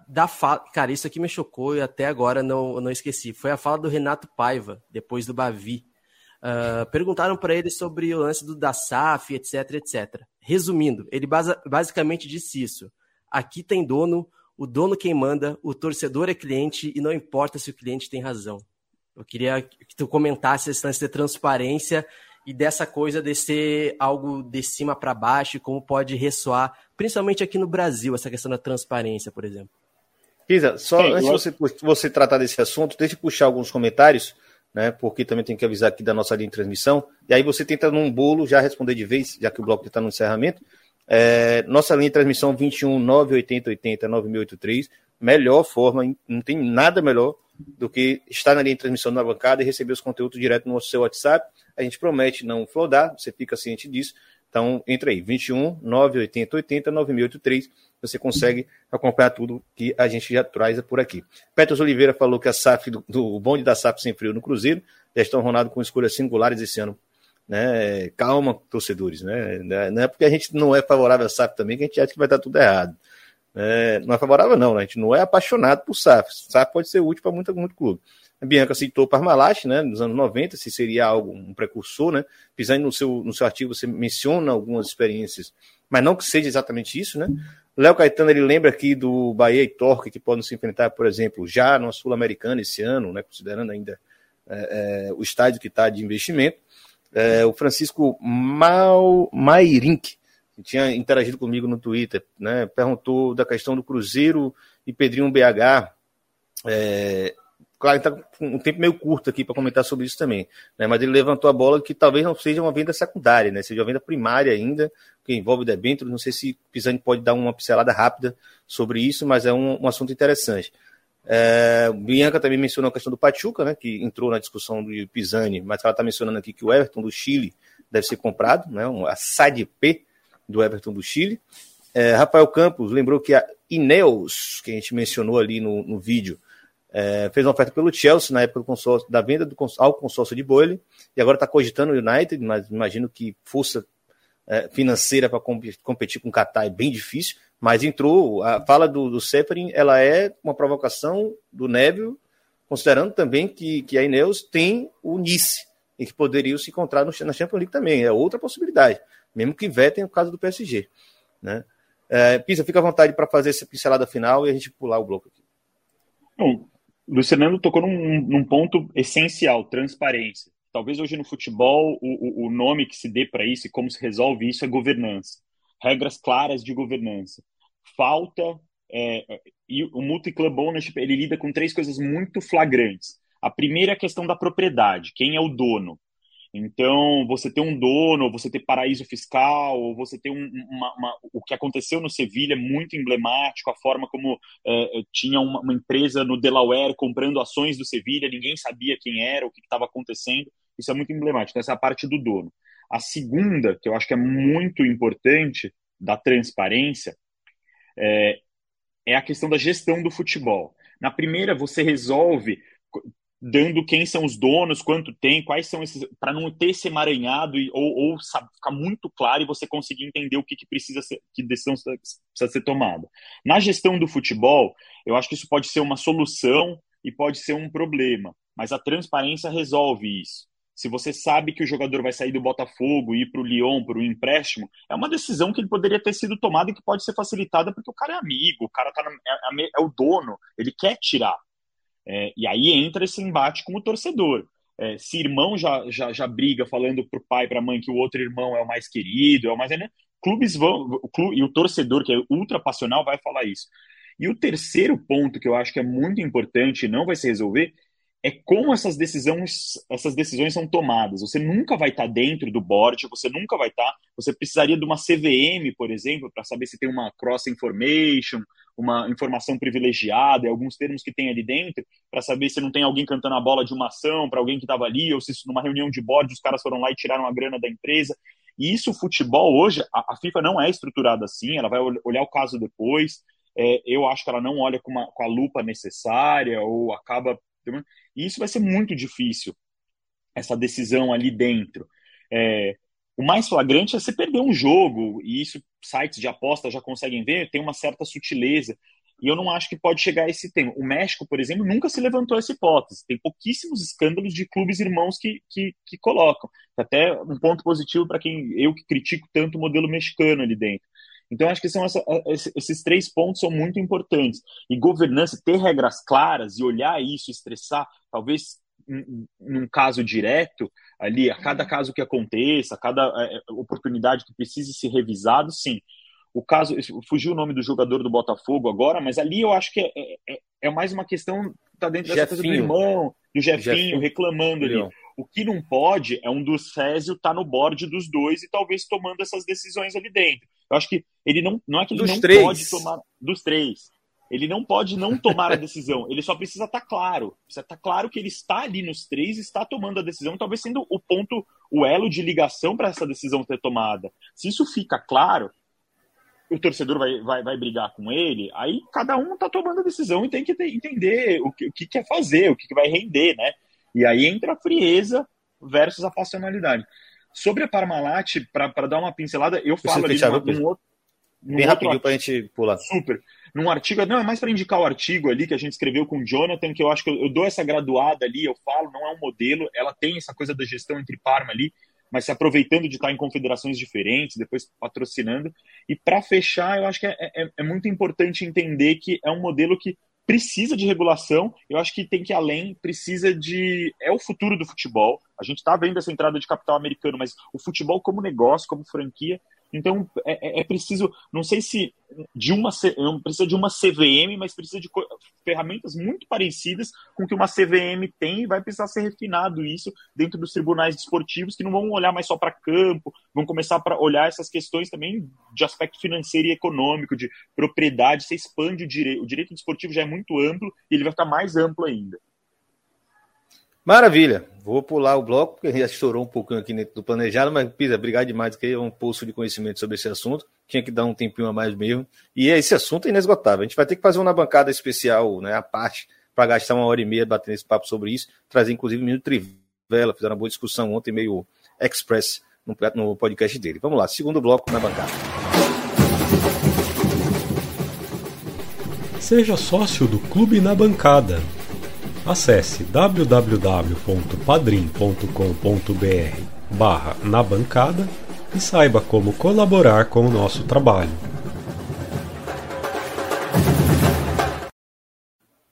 Speaker 5: da fala, cara, isso aqui me chocou e até agora não, não esqueci. Foi a fala do Renato Paiva, depois do Bavi. Uh, perguntaram para ele sobre o lance do da SAF, etc, etc. Resumindo, ele basa, basicamente disse isso. Aqui tem dono, o dono quem manda, o torcedor é cliente e não importa se o cliente tem razão. Eu queria que tu comentasse esse lance de transparência e dessa coisa de ser algo de cima para baixo, como pode ressoar, principalmente aqui no Brasil, essa questão da transparência, por exemplo.
Speaker 1: Pisa, só Sim, antes de você, você tratar desse assunto, deixa eu puxar alguns comentários né? Porque também tem que avisar aqui da nossa linha de transmissão. E aí você tenta num bolo já responder de vez, já que o bloco está no encerramento. É, nossa linha de transmissão 21 980 80 9683. Melhor forma, não tem nada melhor do que estar na linha de transmissão na bancada e receber os conteúdos direto no seu WhatsApp. A gente promete não flodar, você fica ciente disso. Então, entra aí, 21 980 80 9683 você consegue acompanhar tudo que a gente já traz por aqui. Petros Oliveira falou que a SAF, do, do bonde da SAF sem frio no Cruzeiro, estão Ronaldo com escolhas singulares esse ano. Né? Calma, torcedores. Né? Não é porque a gente não é favorável à SAF também que a gente acha que vai estar tudo errado. É, não é favorável, não. Né? A gente não é apaixonado por SAF. SAF pode ser útil para muito, muito clube. A Bianca citou Parmalat, né, nos anos 90, se seria algo, um precursor, né? Pisando no seu, no seu artigo, você menciona algumas experiências, mas não que seja exatamente isso, né? Léo Caetano ele lembra aqui do Bahia e Torque que podem se enfrentar, por exemplo, já no Sul-Americana esse ano, né, considerando ainda é, é, o estádio que está de investimento. É, o Francisco Mal, Mairink, que tinha interagido comigo no Twitter, né, perguntou da questão do Cruzeiro e Pedrinho BH. Claro, está com um tempo meio curto aqui para comentar sobre isso também, né? mas ele levantou a bola que talvez não seja uma venda secundária, né? seja uma venda primária ainda, que envolve debêntures. Não sei se Pisani pode dar uma pincelada rápida sobre isso, mas é um, um assunto interessante. É, Bianca também mencionou a questão do Pachuca, né, que entrou na discussão do Pisani, mas ela está mencionando aqui que o Everton do Chile deve ser comprado, né, a P do Everton do Chile. É, Rafael Campos lembrou que a Ineos, que a gente mencionou ali no, no vídeo, é, fez uma oferta pelo Chelsea na época do consórcio, da venda do, ao consórcio de Boyle, e agora está cogitando o United, mas imagino que força é, financeira para competir com o Qatar é bem difícil, mas entrou, a fala do, do Seferin, ela é uma provocação do Neville, considerando também que, que a Ineos tem o Nice, e que poderiam se encontrar no, na Champions League também, é outra possibilidade, mesmo que vetem o caso do PSG. Né? É, Pisa, fica à vontade para fazer essa pincelada final e a gente pular o bloco aqui.
Speaker 4: Bom, Luciano tocou num, num ponto essencial, transparência. Talvez hoje no futebol o, o nome que se dê para isso e como se resolve isso é governança. Regras claras de governança. Falta. É, e o multi-club ownership ele lida com três coisas muito flagrantes. A primeira é a questão da propriedade. Quem é o dono? Então, você ter um dono, você ter paraíso fiscal, você ter um, uma, uma, o que aconteceu no Sevilha é muito emblemático, a forma como é, tinha uma, uma, empresa no Delaware comprando ações do Sevilha, ninguém sabia quem era, o que estava acontecendo, isso é muito emblemático, então, essa é a parte do dono. A segunda, que eu acho que é muito importante, da transparência, é, é a questão da gestão do futebol. Na primeira, você resolve dando quem são os donos, quanto tem, quais são esses, para não ter esse emaranhado e, ou, ou sabe, ficar muito claro e você conseguir entender o que, que precisa ser, que decisão precisa ser tomada. Na gestão do futebol, eu acho que isso pode ser uma solução e pode ser um problema, mas a transparência resolve isso. Se você sabe que o jogador vai sair do Botafogo ir para o Lyon, para o empréstimo, é uma decisão que ele poderia ter sido tomada e que pode ser facilitada porque o cara é amigo, o cara tá na, é, é o dono, ele quer tirar. É, e aí entra esse embate com o torcedor. É, se irmão já, já, já briga falando para o pai, para a mãe que o outro irmão é o mais querido, é o mais. Né? Clubes vão. O clube, e o torcedor, que é ultra passional, vai falar isso. E o terceiro ponto que eu acho que é muito importante e não vai se resolver é como essas decisões, essas decisões são tomadas. Você nunca vai estar dentro do board, você nunca vai estar. Você precisaria de uma CVM, por exemplo, para saber se tem uma cross information, uma informação privilegiada, alguns termos que tem ali dentro, para saber se não tem alguém cantando a bola de uma ação para alguém que estava ali, ou se numa reunião de board os caras foram lá e tiraram a grana da empresa. E isso, o futebol hoje, a, a FIFA não é estruturada assim, ela vai olhar o caso depois. É, eu acho que ela não olha com, uma, com a lupa necessária, ou acaba e isso vai ser muito difícil, essa decisão ali dentro. É, o mais flagrante é você perder um jogo, e isso sites de aposta já conseguem ver, tem uma certa sutileza. E eu não acho que pode chegar a esse tema. O México, por exemplo, nunca se levantou essa hipótese. Tem pouquíssimos escândalos de clubes irmãos que, que, que colocam. Até um ponto positivo para quem eu que critico tanto o modelo mexicano ali dentro. Então, acho que são essa, esses três pontos são muito importantes. E governança, ter regras claras e olhar isso, estressar, talvez num caso direto, ali, a cada caso que aconteça, a cada é, é, oportunidade que precise ser revisado, sim. O caso, fugiu o nome do jogador do Botafogo agora, mas ali eu acho que é, é, é mais uma questão, tá dentro dessa coisa do irmão, do Jefinho, Jefinho. reclamando ali. O que não pode é um do Césio estar tá no board dos dois e talvez tomando essas decisões ali dentro. Eu acho que ele não, não é que ele dos não três. pode tomar dos três. Ele não pode não tomar a decisão. Ele só precisa estar tá claro. Precisa estar tá claro que ele está ali nos três, está tomando a decisão, talvez sendo o ponto, o elo de ligação para essa decisão ser tomada. Se isso fica claro, o torcedor vai, vai, vai brigar com ele, aí cada um está tomando a decisão e tem que ter, entender o que, o que quer fazer, o que, que vai render, né? E aí entra a frieza versus a passionalidade. Sobre a Parmalat, para dar uma pincelada, eu falo ali num outro.
Speaker 1: Bem rapidinho para a gente pular.
Speaker 4: Super. Num artigo, não, é mais para indicar o artigo ali que a gente escreveu com o Jonathan, que eu acho que eu, eu, dou essa graduada ali, eu falo, não é um modelo, ela tem essa coisa da gestão entre Parma ali, mas se aproveitando de estar em confederações diferentes, depois patrocinando. E para fechar, eu acho que é, é, é muito importante entender que é um modelo que precisa de regulação, eu acho que tem que ir além, precisa de. É o futuro do futebol. A gente está vendo essa entrada de capital americano, mas o futebol como negócio, como franquia, então é, é, é preciso, não sei se de uma não precisa de uma CVM, mas precisa de ferramentas muito parecidas com que uma CVM tem e vai precisar ser refinado isso dentro dos tribunais desportivos que não vão olhar mais só para campo, vão começar para olhar essas questões também de aspecto financeiro e econômico, de propriedade, você expande o direito, o direito desportivo já é muito amplo e ele vai ficar mais amplo ainda.
Speaker 1: Maravilha. Vou pular o bloco, porque já estourou um pouquinho aqui dentro do planejado, mas, Pisa, obrigado demais, que é um poço de conhecimento sobre esse assunto. Tinha que dar um tempinho a mais mesmo. E esse assunto é inesgotável. A gente vai ter que fazer uma bancada especial, né, a parte, para gastar uma hora e meia batendo esse papo sobre isso. Trazer, inclusive, o Minuto Trivela, fizeram uma boa discussão ontem, meio express, no podcast dele. Vamos lá, segundo bloco na bancada.
Speaker 2: Seja sócio do Clube na Bancada Acesse www.padrim.com.br barra na bancada e saiba como colaborar com o nosso trabalho.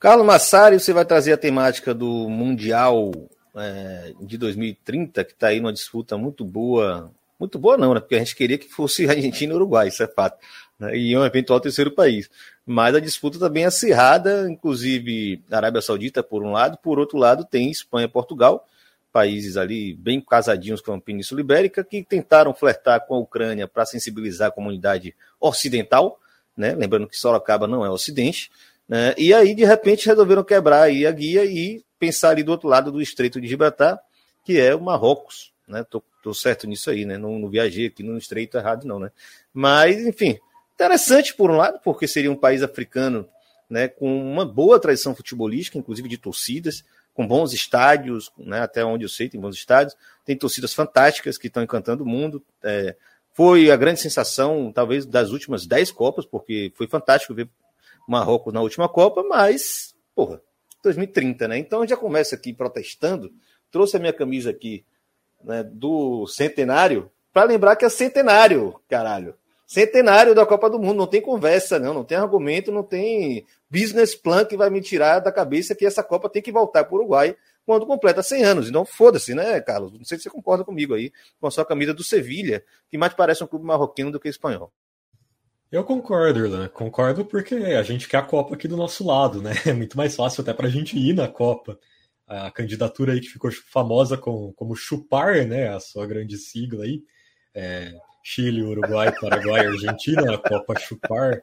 Speaker 1: Carlos Massari, você vai trazer a temática do Mundial é, de 2030, que está aí numa disputa muito boa. Muito boa não, né? Porque a gente queria que fosse Argentina e Uruguai, isso é fato. Né? E um eventual terceiro país mas a disputa está bem acirrada, inclusive Arábia Saudita por um lado, por outro lado tem Espanha e Portugal, países ali bem casadinhos com a Península Ibérica, que tentaram flertar com a Ucrânia para sensibilizar a comunidade ocidental, né? lembrando que Sorocaba não é ocidente, né? e aí de repente resolveram quebrar aí a guia e pensar ali do outro lado do Estreito de Gibraltar, que é o Marrocos, né? Tô, tô certo nisso aí, né? Não, não viajei aqui no Estreito errado não, né? Mas, enfim, Interessante, por um lado, porque seria um país africano né, com uma boa tradição futebolística, inclusive de torcidas. com bons estádios, né, até onde eu sei, tem bons estádios, tem torcidas fantásticas que estão encantando o mundo. É, foi a grande sensação, talvez, das últimas dez Copas, porque foi fantástico ver Marrocos na última Copa, mas, porra, 2030, né? Então já começa aqui protestando. Trouxe a minha camisa aqui né, do centenário para lembrar que é centenário, caralho. Centenário da Copa do Mundo, não tem conversa, não, não tem argumento, não tem business plan que vai me tirar da cabeça que essa Copa tem que voltar para o Uruguai quando completa 100 anos. Então, foda-se, né, Carlos? Não sei se você concorda comigo aí com a sua camisa do Sevilha, que mais parece um clube marroquino do que espanhol.
Speaker 2: Eu concordo, Irlan. Concordo porque a gente quer a Copa aqui do nosso lado, né? É muito mais fácil até para a gente ir na Copa. A candidatura aí que ficou famosa com, como chupar, né? A sua grande sigla aí. É, Chile, Uruguai, Paraguai, Argentina, a Copa chupar.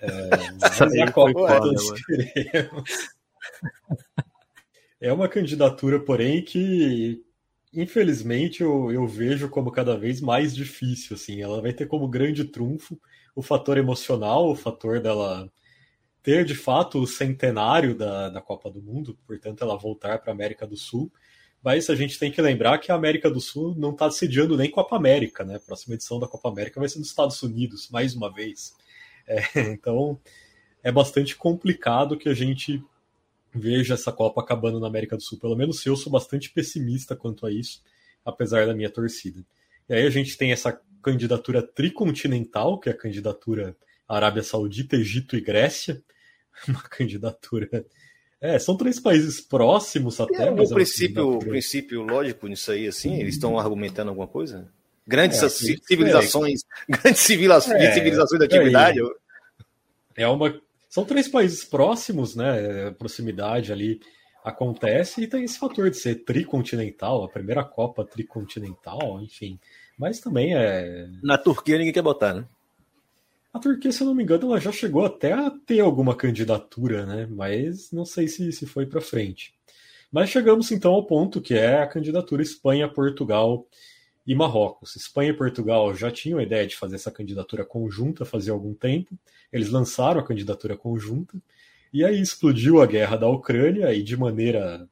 Speaker 2: É, mas a Copa todos queremos. É uma candidatura, porém, que infelizmente eu, eu vejo como cada vez mais difícil. Assim, ela vai ter como grande trunfo o fator emocional, o fator dela ter de fato o centenário da, da Copa do Mundo, portanto ela voltar para a América do Sul. Mas a gente tem que lembrar que a América do Sul não está sediando nem Copa América, né? A próxima edição da Copa América vai ser nos Estados Unidos, mais uma vez. É, então é bastante complicado que a gente veja essa Copa acabando na América do Sul. Pelo menos eu sou bastante pessimista quanto a isso, apesar da minha torcida. E aí a gente tem essa candidatura tricontinental, que é a candidatura Arábia Saudita, Egito e Grécia. Uma candidatura. É, são três países próximos até. Tem
Speaker 1: algum é princípio, princípio lógico nisso aí, assim? Eles estão argumentando alguma coisa? Grandes é, civilizações, é, grandes civilizações, é, civilizações da atividade.
Speaker 2: É uma. São três países próximos, né? Proximidade ali acontece e tem esse fator de ser tricontinental, a primeira Copa tricontinental, enfim. Mas também é.
Speaker 1: Na Turquia ninguém quer botar, né?
Speaker 2: A Turquia, se eu não me engano, ela já chegou até a ter alguma candidatura, né? Mas não sei se, se foi para frente. Mas chegamos então ao ponto que é a candidatura Espanha, Portugal e Marrocos. Espanha e Portugal já tinham a ideia de fazer essa candidatura conjunta fazia algum tempo. Eles lançaram a candidatura conjunta e aí explodiu a guerra da Ucrânia e de maneira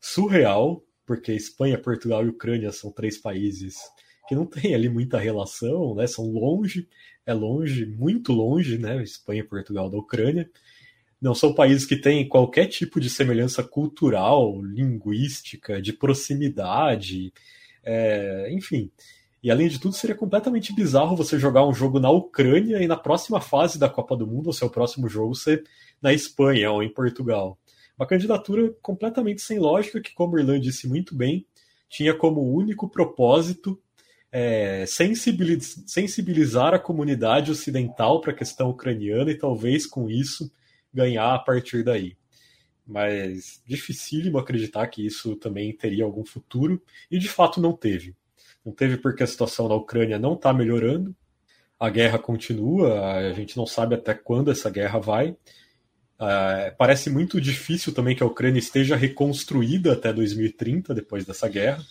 Speaker 2: surreal, porque Espanha, Portugal e Ucrânia são três países que não tem ali muita relação, né? São longe, é longe, muito longe, né? Espanha, Portugal da Ucrânia. Não são países que têm qualquer tipo de semelhança cultural, linguística, de proximidade, é, enfim. E além de tudo, seria completamente bizarro você jogar um jogo na Ucrânia e na próxima fase da Copa do Mundo, o seu próximo jogo, ser na Espanha ou em Portugal. Uma candidatura completamente sem lógica que, como o disse muito bem, tinha como único propósito é, sensibiliz sensibilizar a comunidade ocidental para a questão ucraniana e talvez com isso ganhar a partir daí. Mas dificílimo acreditar que isso também teria algum futuro e de fato não teve. Não teve porque a situação na Ucrânia não está melhorando, a guerra continua, a gente não sabe até quando essa guerra vai. Uh, parece muito difícil também que a Ucrânia esteja reconstruída até 2030, depois dessa guerra.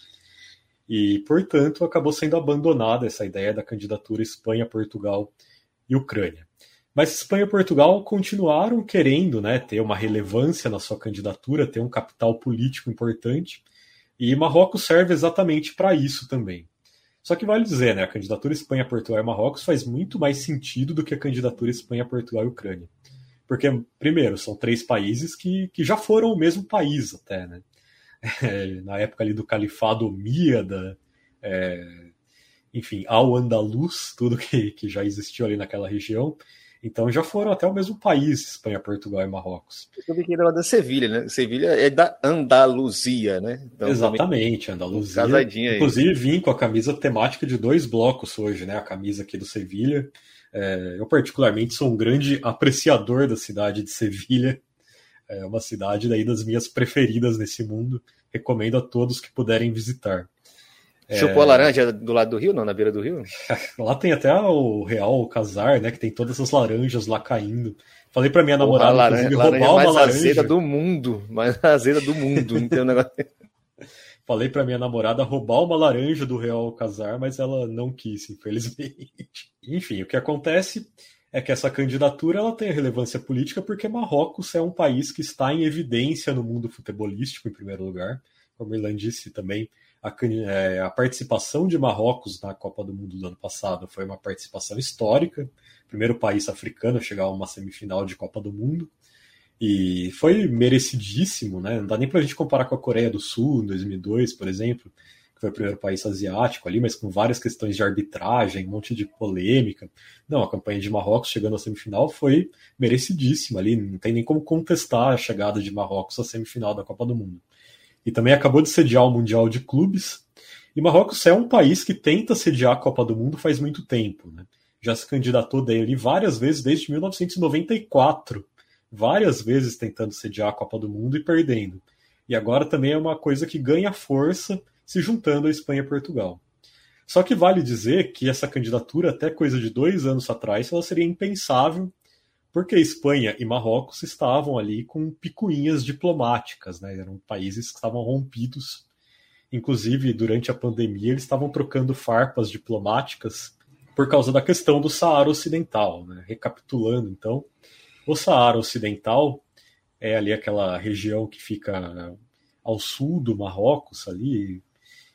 Speaker 2: E, portanto, acabou sendo abandonada essa ideia da candidatura Espanha, Portugal e Ucrânia. Mas Espanha e Portugal continuaram querendo né, ter uma relevância na sua candidatura, ter um capital político importante, e Marrocos serve exatamente para isso também. Só que vale dizer, né, a candidatura Espanha, Portugal e Marrocos faz muito mais sentido do que a candidatura Espanha, Portugal e Ucrânia. Porque, primeiro, são três países que, que já foram o mesmo país até, né? É, na época ali do Califado Omíada, é, enfim, Al-Andalus, tudo que, que já existiu ali naquela região. Então já foram até o mesmo país, Espanha, Portugal e Marrocos.
Speaker 1: Eu vi que era da Sevilha, né? Sevilha é da Andaluzia, né?
Speaker 2: Então, Exatamente, também... Andaluzia. Casadinha Inclusive aí. vim com a camisa temática de dois blocos hoje, né? A camisa aqui do Sevilha. É, eu particularmente sou um grande apreciador da cidade de Sevilha. É uma cidade daí das minhas preferidas nesse mundo. Recomendo a todos que puderem visitar.
Speaker 1: Chupou é... a laranja do lado do rio, não? Na beira do rio?
Speaker 2: lá tem até o Real Casar, né? Que tem todas essas laranjas lá caindo. Falei pra minha namorada, Porra,
Speaker 1: laranja, laranja roubar mais uma laranja. azeda do mundo. Mais azeda do mundo. não tem um negócio...
Speaker 2: Falei pra minha namorada roubar uma laranja do Real Casar, mas ela não quis, infelizmente. Enfim, o que acontece é que essa candidatura ela tem relevância política porque Marrocos é um país que está em evidência no mundo futebolístico, em primeiro lugar. Como Irlan disse também, a, é, a, participação de Marrocos na Copa do Mundo do ano passado foi uma participação histórica, primeiro país africano a chegar a uma semifinal de Copa do Mundo. E foi merecidíssimo, né? Não dá nem para a gente comparar com a Coreia do Sul em 2002, por exemplo, foi o primeiro país asiático ali, mas com várias questões de arbitragem, um monte de polêmica. Não, a campanha de Marrocos chegando à semifinal foi merecidíssima ali, não tem nem como contestar a chegada de Marrocos à semifinal da Copa do Mundo. E também acabou de sediar o Mundial de Clubes. E Marrocos é um país que tenta sediar a Copa do Mundo faz muito tempo, né? Já se candidatou daí ali várias vezes desde 1994 várias vezes tentando sediar a Copa do Mundo e perdendo. E agora também é uma coisa que ganha força se juntando a Espanha e Portugal. Só que vale dizer que essa candidatura, até coisa de dois anos atrás, ela seria impensável, porque Espanha e Marrocos estavam ali com picuinhas diplomáticas, né? eram países que estavam rompidos. Inclusive, durante a pandemia, eles estavam trocando farpas diplomáticas por causa da questão do Saara Ocidental. Né? Recapitulando, então, o Saara Ocidental é ali aquela região que fica ao sul do Marrocos, ali,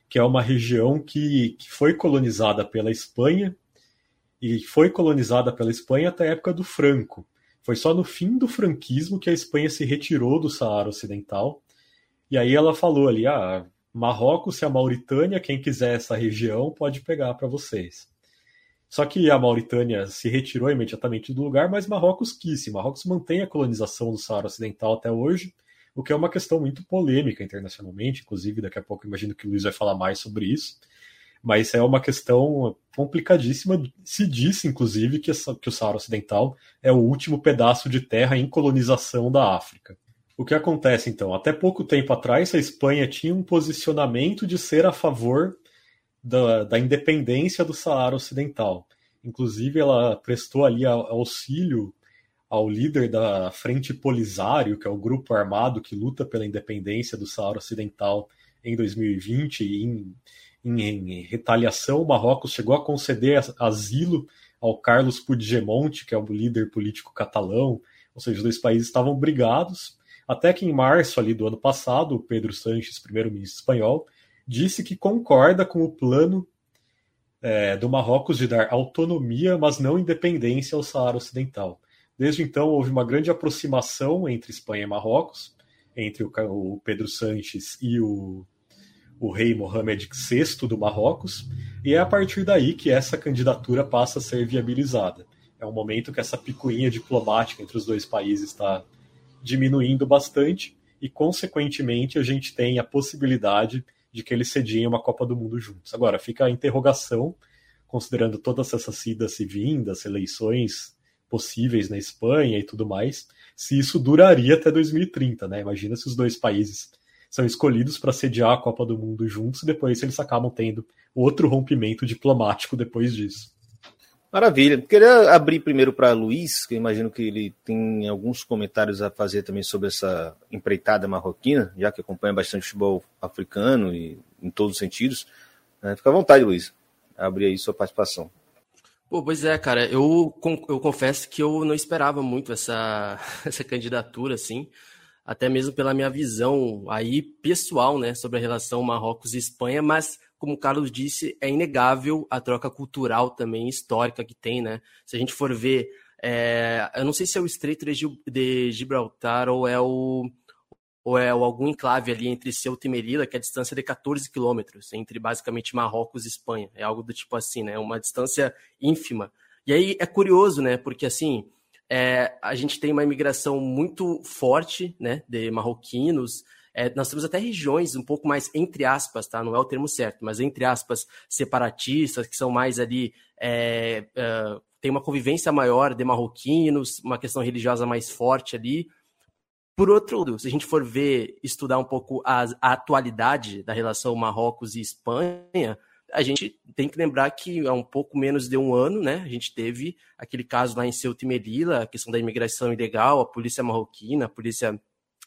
Speaker 2: que é uma região que, que foi colonizada pela Espanha e foi colonizada pela Espanha até a época do Franco. Foi só no fim do franquismo que a Espanha se retirou do Saara Ocidental. E aí ela falou ali: ah, Marrocos e a Mauritânia, quem quiser essa região pode pegar para vocês. Só que a Mauritânia se retirou imediatamente do lugar, mas Marrocos quis. Marrocos mantém a colonização do Saara Ocidental até hoje, o que é uma questão muito polêmica internacionalmente. Inclusive, daqui a pouco imagino que o Luiz vai falar mais sobre isso. Mas é uma questão complicadíssima. Se disse, inclusive, que, essa, que o Saara Ocidental é o último pedaço de terra em colonização da África. O que acontece então? Até pouco tempo atrás, a Espanha tinha um posicionamento de ser a favor da, da independência do Saara Ocidental. Inclusive, ela prestou ali auxílio ao líder da Frente Polisário, que é o grupo armado que luta pela independência do Saara Ocidental em 2020, e em, em, em retaliação, o Marrocos chegou a conceder asilo ao Carlos Puigdemont, que é o líder político catalão, ou seja, os dois países estavam brigados, até que em março ali do ano passado, o Pedro Sanches, primeiro-ministro espanhol, disse que concorda com o plano é, do Marrocos de dar autonomia, mas não independência ao Saara Ocidental. Desde então, houve uma grande aproximação entre Espanha e Marrocos, entre o, Pedro Sanches e o, o rei Mohamed VI do Marrocos, e é a partir daí que essa candidatura passa a ser viabilizada. É um momento que essa picuinha diplomática entre os dois países está diminuindo bastante, e, consequentemente, a gente tem a possibilidade de que eles cediem uma Copa do Mundo juntos. Agora, fica a interrogação, considerando todas essas idas e vindas, eleições possíveis na Espanha e tudo mais, se isso duraria até 2030, né? Imagina se os dois países são escolhidos para sediar a Copa do Mundo juntos e depois eles acabam tendo outro rompimento diplomático depois disso.
Speaker 1: Maravilha. Queria abrir primeiro para Luiz, que eu imagino que ele tem alguns comentários a fazer também sobre essa empreitada marroquina, já que acompanha bastante futebol africano e em todos os sentidos. É, fica à vontade, Luiz. Abrir aí sua participação.
Speaker 5: Pô, pois é, cara. Eu, eu confesso que eu não esperava muito essa, essa candidatura, assim, até mesmo pela minha visão aí pessoal, né, sobre a relação Marrocos e Espanha, mas como o Carlos disse, é inegável a troca cultural também histórica que tem, né? Se a gente for ver, é, eu não sei se é o Estreito de Gibraltar ou é o ou é algum enclave ali entre Ceuta e Melilla, que é a distância de 14 quilômetros, entre basicamente Marrocos e Espanha. É algo do tipo assim, né? Uma distância ínfima. E aí é curioso, né? Porque assim, é, a gente tem uma imigração muito forte, né? De marroquinos, é, nós temos até regiões um pouco mais, entre aspas, tá? Não é o termo certo, mas entre aspas, separatistas, que são mais ali. É, é, tem uma convivência maior de marroquinos, uma questão religiosa mais forte ali. Por outro lado, se a gente for ver, estudar um pouco a, a atualidade da relação Marrocos e Espanha, a gente tem que lembrar que há um pouco menos de um ano, né, a gente teve aquele caso lá em Ceuta e Melilla, a questão da imigração ilegal, a polícia marroquina, a polícia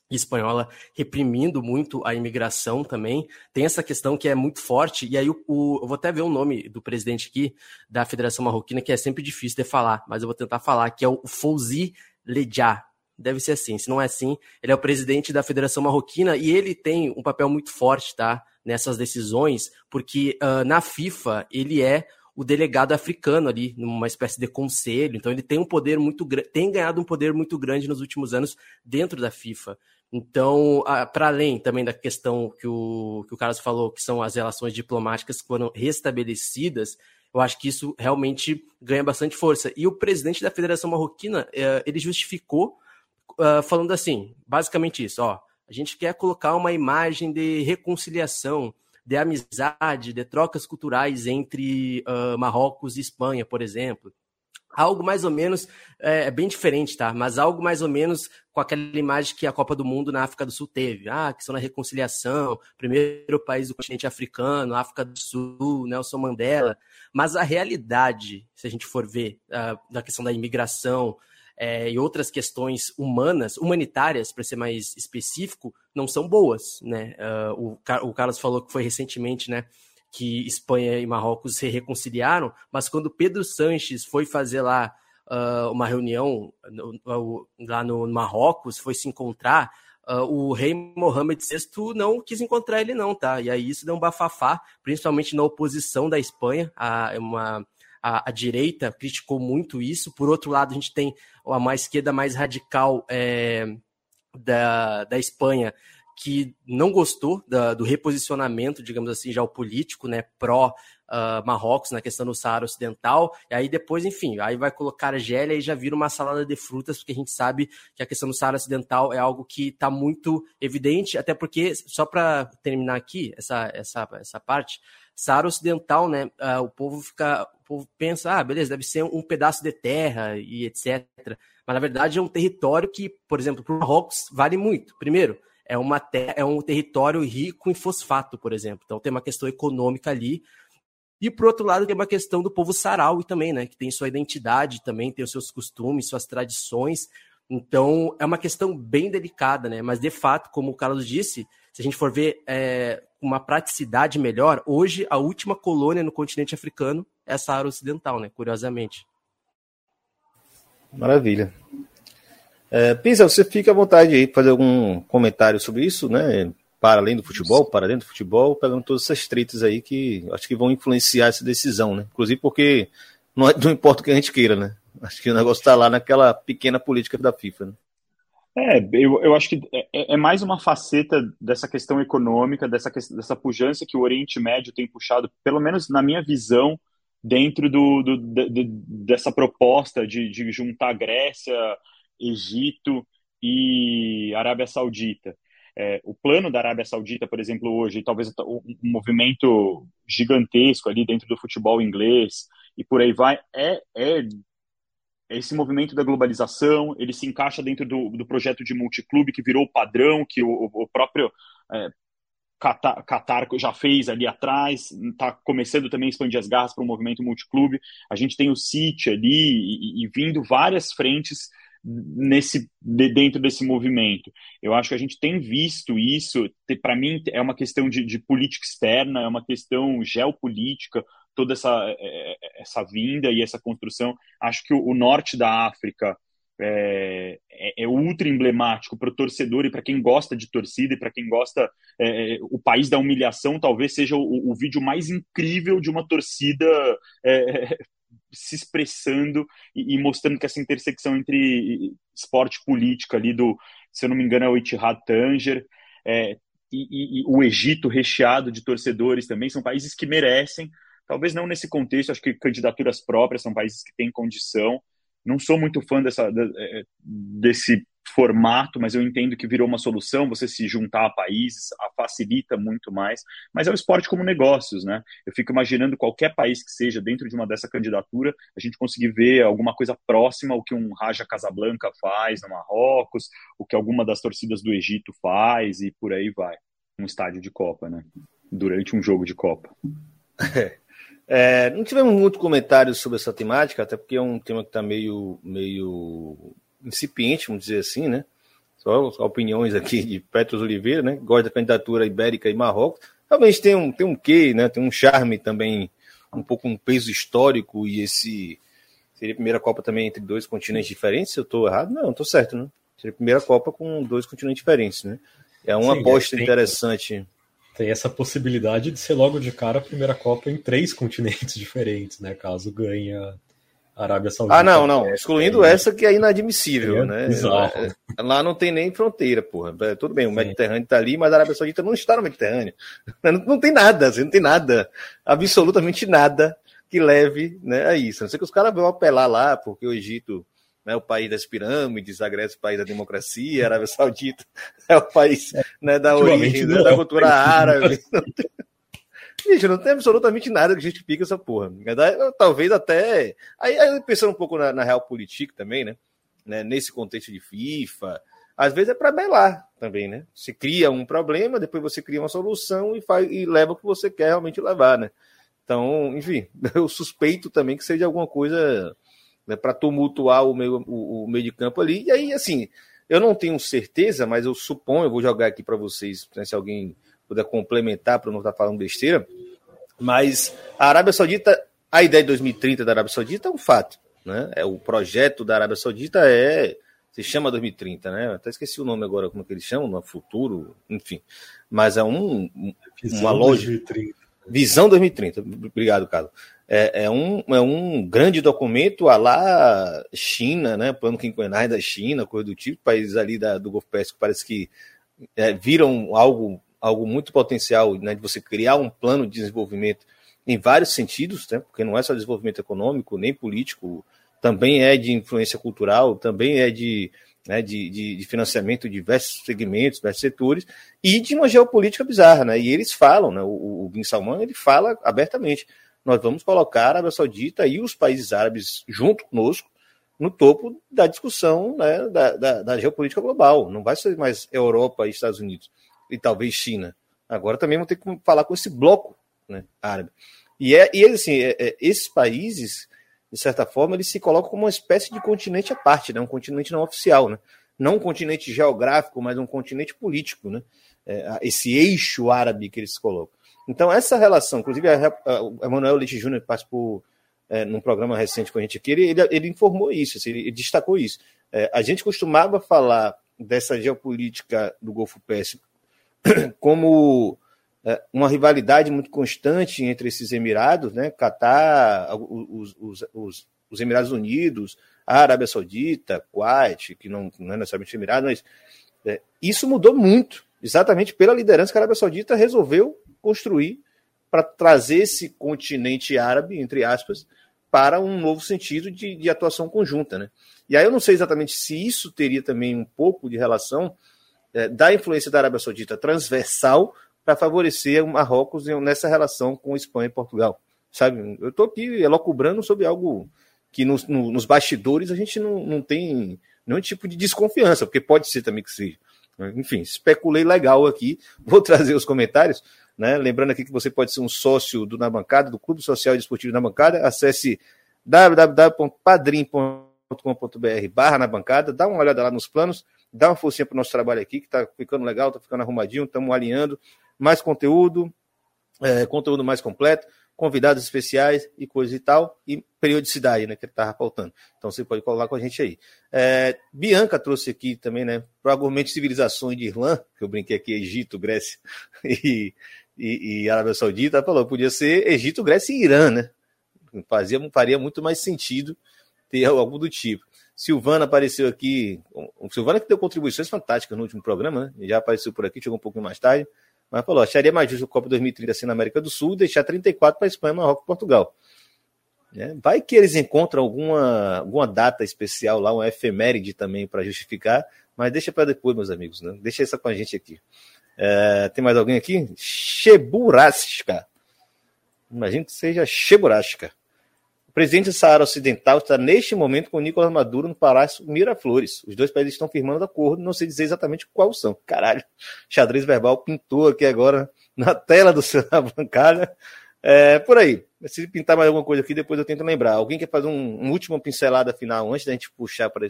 Speaker 5: espanhola reprimindo muito a imigração também. Tem essa questão que é muito forte, e aí o, o, eu vou até ver o nome do presidente aqui da Federação Marroquina, que é sempre difícil de falar, mas eu vou tentar falar, que é o Fouzi Ledja. Deve ser assim, se não é assim, ele é o presidente da Federação Marroquina e ele tem um papel muito forte, tá? Nessas decisões, porque uh, na FIFA ele é o delegado africano ali, numa espécie de conselho. Então ele tem um poder muito tem ganhado um poder muito grande nos últimos anos dentro da FIFA. Então, para além também da questão que o, que o Carlos falou, que são as relações diplomáticas que foram restabelecidas, eu acho que isso realmente ganha bastante força. E o presidente da Federação Marroquina, ele justificou uh, falando assim, basicamente isso, ó, a gente quer colocar uma imagem de reconciliação, de amizade, de trocas culturais entre uh, Marrocos e Espanha, por exemplo algo mais ou menos, é, é, bem diferente, tá? Mas algo mais ou menos com aquela imagem que a Copa do Mundo na África do Sul teve. Ah, questão da reconciliação, primeiro país do continente africano, África do Sul, Nelson Mandela. Mas a realidade, se a gente for ver, uh, da questão da imigração é, e outras questões humanas, humanitárias, para ser mais específico, não são boas, né? Uh, o, o Carlos falou que foi recentemente, né? que Espanha e Marrocos se reconciliaram, mas quando Pedro Sanches foi fazer lá uh, uma reunião no, lá no Marrocos, foi se encontrar, uh, o rei Mohammed VI não quis encontrar ele não, tá? E aí isso deu um bafafá, principalmente na oposição da Espanha, a uma a, a, direita criticou muito isso. Por outro lado, a gente tem uma esquerda mais radical é, da, da Espanha, que não gostou da, do reposicionamento, digamos assim, já o político, né, pró uh, Marrocos na questão do Saara Ocidental, e aí depois, enfim, aí vai colocar Argélia e já vira uma salada de frutas, porque a gente sabe que a questão do Saara Ocidental é algo que está muito evidente, até porque, só para terminar aqui essa, essa, essa parte, Saara Ocidental, né, uh, o povo fica, povo pensa, ah, beleza, deve ser um pedaço de terra e etc. Mas na verdade é um território que, por exemplo, para o Marrocos vale muito. Primeiro, é, uma é um território rico em fosfato, por exemplo. Então tem uma questão econômica ali. E por outro lado, tem uma questão do povo saraui também, né? Que tem sua identidade também, tem os seus costumes, suas tradições. Então é uma questão bem delicada, né? Mas de fato, como o Carlos disse, se a gente for ver é, uma praticidade melhor, hoje a última colônia no continente africano é a Saara Ocidental, né? Curiosamente.
Speaker 1: Maravilha. É, Pisa, você fica à vontade aí para fazer algum comentário sobre isso, né? Para além do futebol, para dentro do futebol, pegando todas essas tretas aí que acho que vão influenciar essa decisão, né? Inclusive porque não, é, não importa o que a gente queira, né? Acho que o negócio está lá naquela pequena política da FIFA, né?
Speaker 4: É, eu, eu acho que é, é, mais uma faceta dessa questão econômica, dessa, dessa pujança que o Oriente Médio tem puxado, pelo menos na minha visão, dentro do, do de, dessa proposta de, de juntar Grécia, Egito e Arábia Saudita. É, o plano da Arábia Saudita, por exemplo, hoje, talvez um movimento gigantesco ali dentro do futebol inglês e por aí vai, é, é esse movimento da globalização, ele se encaixa dentro do, do projeto de multiclube que virou padrão, que o, o próprio é, Qatar, Qatar, já fez ali atrás, está começando também a expandir as garras para o movimento multiclube. A gente tem o City ali e, e vindo várias frentes nesse dentro desse movimento. Eu acho que a gente tem visto isso. Para mim é uma questão de, de, política externa, é uma questão geopolítica. Toda essa é, é, essa vinda e essa construção. Acho que o, o norte da África é, é, é ultra emblemático para o torcedor e para quem gosta de torcida e para quem gosta é, é, o país da humilhação talvez seja o, o, vídeo mais incrível de uma torcida é, se expressando e, e, mostrando que essa intersecção entre esporte e política ali do, se eu não me engano, é o Itihad Tanger, e, e, e, o Egito recheado de torcedores também, são países que merecem, talvez não nesse contexto, acho que candidaturas próprias são países que têm condição. Não sou muito fã dessa, é, desse formato, mas eu entendo que virou uma solução você se juntar a países, a facilita muito mais, mas é o esporte como negócios, né? Eu fico imaginando qualquer país que seja dentro de uma dessa candidatura, a gente conseguir ver alguma coisa próxima ao que um Raja Casablanca faz no Marrocos, o que alguma das torcidas do Egito faz e por aí vai. Um estádio de Copa, né? Durante um jogo de Copa.
Speaker 1: É, não tivemos muito comentário sobre essa temática, até porque é um tema que está meio, meio incipiente, vamos dizer assim, né? só opiniões aqui de Petros Oliveira, né? Gosta da candidatura ibérica e Marrocos. Realmente tem um, tem um quê, né? Tem um charme também, um pouco um peso histórico e esse. Seria a primeira Copa também entre dois continentes diferentes, se eu estou errado? Não, estou certo, né? Seria a primeira Copa com dois continentes diferentes, né? É uma Sim, aposta é, interessante.
Speaker 2: Tem essa possibilidade de ser logo de cara a primeira Copa em três continentes diferentes, né? Caso ganhe a Arábia Saudita.
Speaker 1: Ah, não, não. Excluindo é, essa que é inadmissível, é, né? Exato. Lá não tem nem fronteira, porra. É, tudo bem, o Sim. Mediterrâneo está ali, mas a Arábia Saudita não está no Mediterrâneo. Não, não tem nada, assim, não tem nada. Absolutamente nada que leve né, a isso. A não ser que os caras vão apelar lá, porque o Egito né, o país das pirâmides, a Grécia o país da democracia, a Arábia Saudita é o país né, da origem, né, da cultura árabe. Gente, não tem absolutamente nada que justifique essa porra. Talvez até. Aí, aí pensando um pouco na, na Realpolitik também, né? né? Nesse contexto de FIFA, às vezes é para belar também, né? Você cria um problema, depois você cria uma solução e, faz, e leva o que você quer realmente levar, né? Então, enfim, eu suspeito também que seja alguma coisa né, para tumultuar o meio, o, o meio de campo ali. E aí, assim, eu não tenho certeza, mas eu suponho, eu vou jogar aqui para vocês, né, se alguém puder complementar para não estar tá falando besteira. Mas a Arábia Saudita, a ideia de 2030 da Arábia Saudita é um fato. Né? É, o projeto da Arábia Saudita é. Se chama 2030, né? Até esqueci o nome agora, como é que eles chamam, no futuro, enfim. Mas é um, uma lógica. Visão 2030. Obrigado, Carlos. É, é, um, é um grande documento a lá China, né? Plano quinquenal da China, coisa do tipo, países ali da, do Golfo Pérsico parece que é, viram algo algo muito potencial né, de você criar um plano de desenvolvimento em vários sentidos, né, porque não é só desenvolvimento econômico, nem político, também é de influência cultural, também é de, né, de, de, de, financiamento de diversos segmentos, diversos setores, e de uma geopolítica bizarra. Né, e eles falam, né, o, o Bin Salman ele fala abertamente, nós vamos colocar a Arábia Saudita e os países árabes junto conosco no topo da discussão né, da, da, da geopolítica global. Não vai ser mais Europa e Estados Unidos e talvez China. Agora também vão ter que falar com esse bloco né, árabe. E, é, e assim, é, é, esses países, de certa forma, eles se colocam como uma espécie de continente à parte, né, um continente não oficial. Né? Não um continente geográfico, mas um continente político. Né? É, esse eixo árabe que eles colocam. Então, essa relação, inclusive, o Emanuel Leite Júnior participou é, num programa recente com a gente aqui, ele, ele, ele informou isso, assim, ele, ele, destacou isso. É, a gente costumava falar dessa geopolítica do Golfo Pérsico como é, uma rivalidade muito constante entre esses Emirados, né? Catar, os, os, os, os, Emirados Unidos, a Arábia Saudita, Kuwait, que não, não é necessariamente Emirado, mas é, isso mudou muito, exatamente pela liderança que a Arábia Saudita resolveu construir para trazer esse continente árabe, entre aspas, para um novo sentido de, de atuação conjunta. Né? E aí eu não sei exatamente se isso teria também um pouco de relação é, da influência da Arábia Saudita transversal para favorecer o Marrocos nessa relação com Espanha e Portugal. Sabe? Eu estou aqui elocubrando sobre algo que nos, no, nos bastidores a gente não, não tem nenhum tipo de desconfiança, porque pode ser também que seja. Enfim, especulei legal aqui. Vou trazer os comentários. Né? Lembrando aqui que você pode ser um sócio do Na Bancada, do Clube Social e Desportivo Na Bancada. Acesse www.padrim.com.br barra na bancada, dá uma olhada lá nos planos dá uma forcinha para o nosso trabalho aqui, que está ficando legal, está ficando arrumadinho, estamos alinhando mais conteúdo, é, conteúdo mais completo, convidados especiais e coisa e tal, e periodicidade, né, que estava faltando. Então você pode colar com a gente aí. É, Bianca trouxe aqui também, né, de civilizações de Irlã, que eu brinquei aqui, Egito, Grécia e, e, e Arábia Saudita, falou, podia ser Egito, Grécia e Irã, né? Fazia, faria muito mais sentido ter algo do tipo. Silvana apareceu aqui. Silvana que deu contribuições fantásticas no último programa, né? Já apareceu por aqui, chegou um pouquinho mais tarde. Mas falou: acharia mais justo o Copa 2030 assim na América do Sul, deixar 34 para Espanha, Marrocos e Portugal. É, vai que eles encontram alguma, alguma data especial lá, uma efeméride também para justificar, mas deixa para depois, meus amigos. Né? Deixa essa com a gente aqui. É, tem mais alguém aqui? Cheburasca. Imagino que seja Cheburasca. O presidente do Saara Ocidental está neste momento com Nicolás Maduro no Palácio Miraflores. Os dois países estão firmando acordo, não sei dizer exatamente qual são. Caralho, xadrez verbal pintou aqui agora na tela do seu bancada. É, por aí. Se pintar mais alguma coisa aqui, depois eu tento lembrar. Alguém quer fazer um, um último pincelada final antes da gente puxar para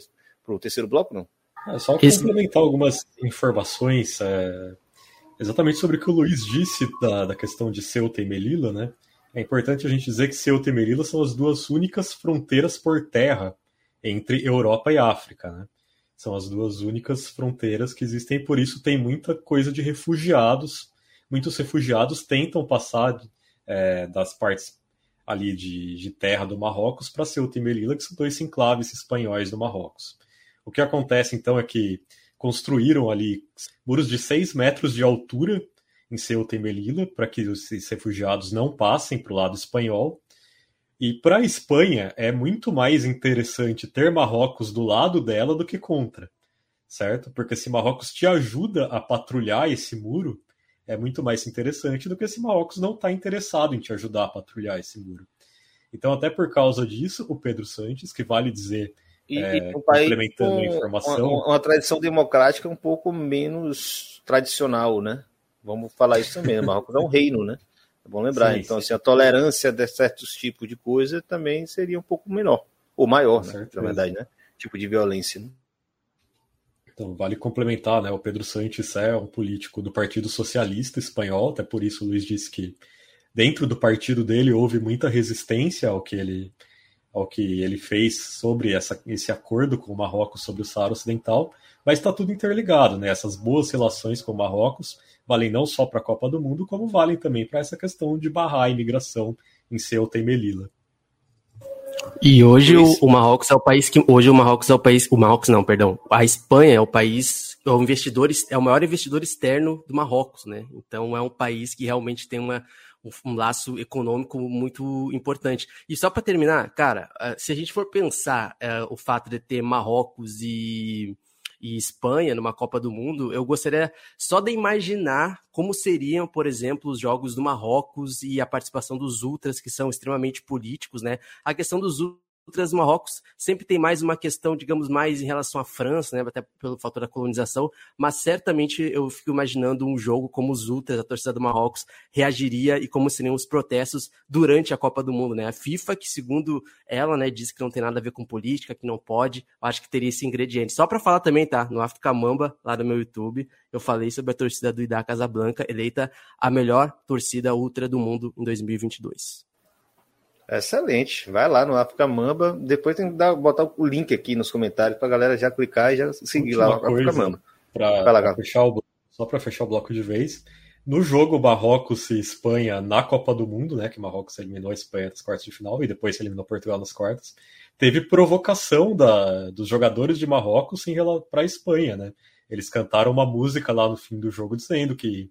Speaker 1: o terceiro bloco? Não?
Speaker 2: É só Esse... complementar algumas informações é, exatamente sobre o que o Luiz disse da, da questão de Ceuta e Melilla, né? É importante a gente dizer que Ceuta e Melilla são as duas únicas fronteiras por terra entre Europa e África, né? São as duas únicas fronteiras que existem por isso tem muita coisa de refugiados. Muitos refugiados tentam passar é, das partes ali de, de terra do Marrocos para Ceuta e Melilla, que são dois enclaves espanhóis do Marrocos. O que acontece então é que construíram ali muros de 6 metros de altura em Ceuta e Melilla para que esses refugiados não passem para o lado espanhol. E para a Espanha é muito mais interessante ter Marrocos do lado dela do que contra, certo? Porque se Marrocos te ajuda a patrulhar esse muro, é muito mais interessante do que se Marrocos não está interessado em te ajudar a patrulhar esse muro. Então, até por causa disso, o Pedro Santos, que vale dizer,
Speaker 1: e, é, um complementando a informação. Uma, uma, tradição democrática um pouco menos tradicional, né? Vamos falar isso também. Marrocos é um reino, né? É bom lembrar. Sim, então, sim. assim, a tolerância de certos tipos de coisa também seria um pouco menor, ou maior, né? na verdade, né? Tipo de violência. Né?
Speaker 2: Então, vale complementar, né? O Pedro Santos é um político do Partido Socialista Espanhol, até por isso o Luiz disse que dentro do partido dele houve muita resistência ao que ele, ao que ele fez sobre essa, esse acordo com o Marrocos sobre o Saara Ocidental, mas está tudo interligado, né? Essas boas relações com o Marrocos valem não só para a Copa do Mundo, como valem também para essa questão de barrar a imigração em Ceuta e Melilla.
Speaker 5: E hoje o, o, Marrocos é o país que hoje o Marrocos é o país, o Marrocos não, perdão, a Espanha é o país, é o investidor é o maior investidor externo do Marrocos, né? Então é um país que realmente tem uma um, laço econômico muito importante. E só para terminar, cara, eh, se a gente for pensar uh, o fato de ter Marrocos e e Espanha numa Copa do Mundo, eu gostaria só de imaginar como seriam, por exemplo, os jogos do Marrocos e a participação dos ultras, que são extremamente políticos, né? A questão dos Ultras Marrocos sempre tem mais uma questão, digamos, mais em relação à França, né, até pelo fator da colonização, mas certamente eu fico imaginando um jogo como os Ultras, a torcida do Marrocos, reagiria e como seriam os protestos durante a Copa do Mundo, né? A FIFA, que segundo ela, né, diz que não tem nada a ver com política, que não pode, acho que teria esse ingrediente. Só para falar também, tá? No África Mamba, lá no meu YouTube, eu falei sobre a torcida do Ida Casablanca, eleita a melhor torcida ultra do mundo em 2022.
Speaker 1: Excelente. Vai lá no África Mamba. Depois tem que dar, botar o link aqui nos comentários para a galera já clicar e já seguir Última lá no África Mamba.
Speaker 2: Pra, fechar o, só para fechar o bloco de vez. No jogo Marrocos e Espanha na Copa do Mundo, né, que Marrocos eliminou a Espanha nas quartas de final e depois eliminou Portugal nas quartas, teve provocação da, dos jogadores de Marrocos para a Espanha, né? Eles cantaram uma música lá no fim do jogo dizendo que,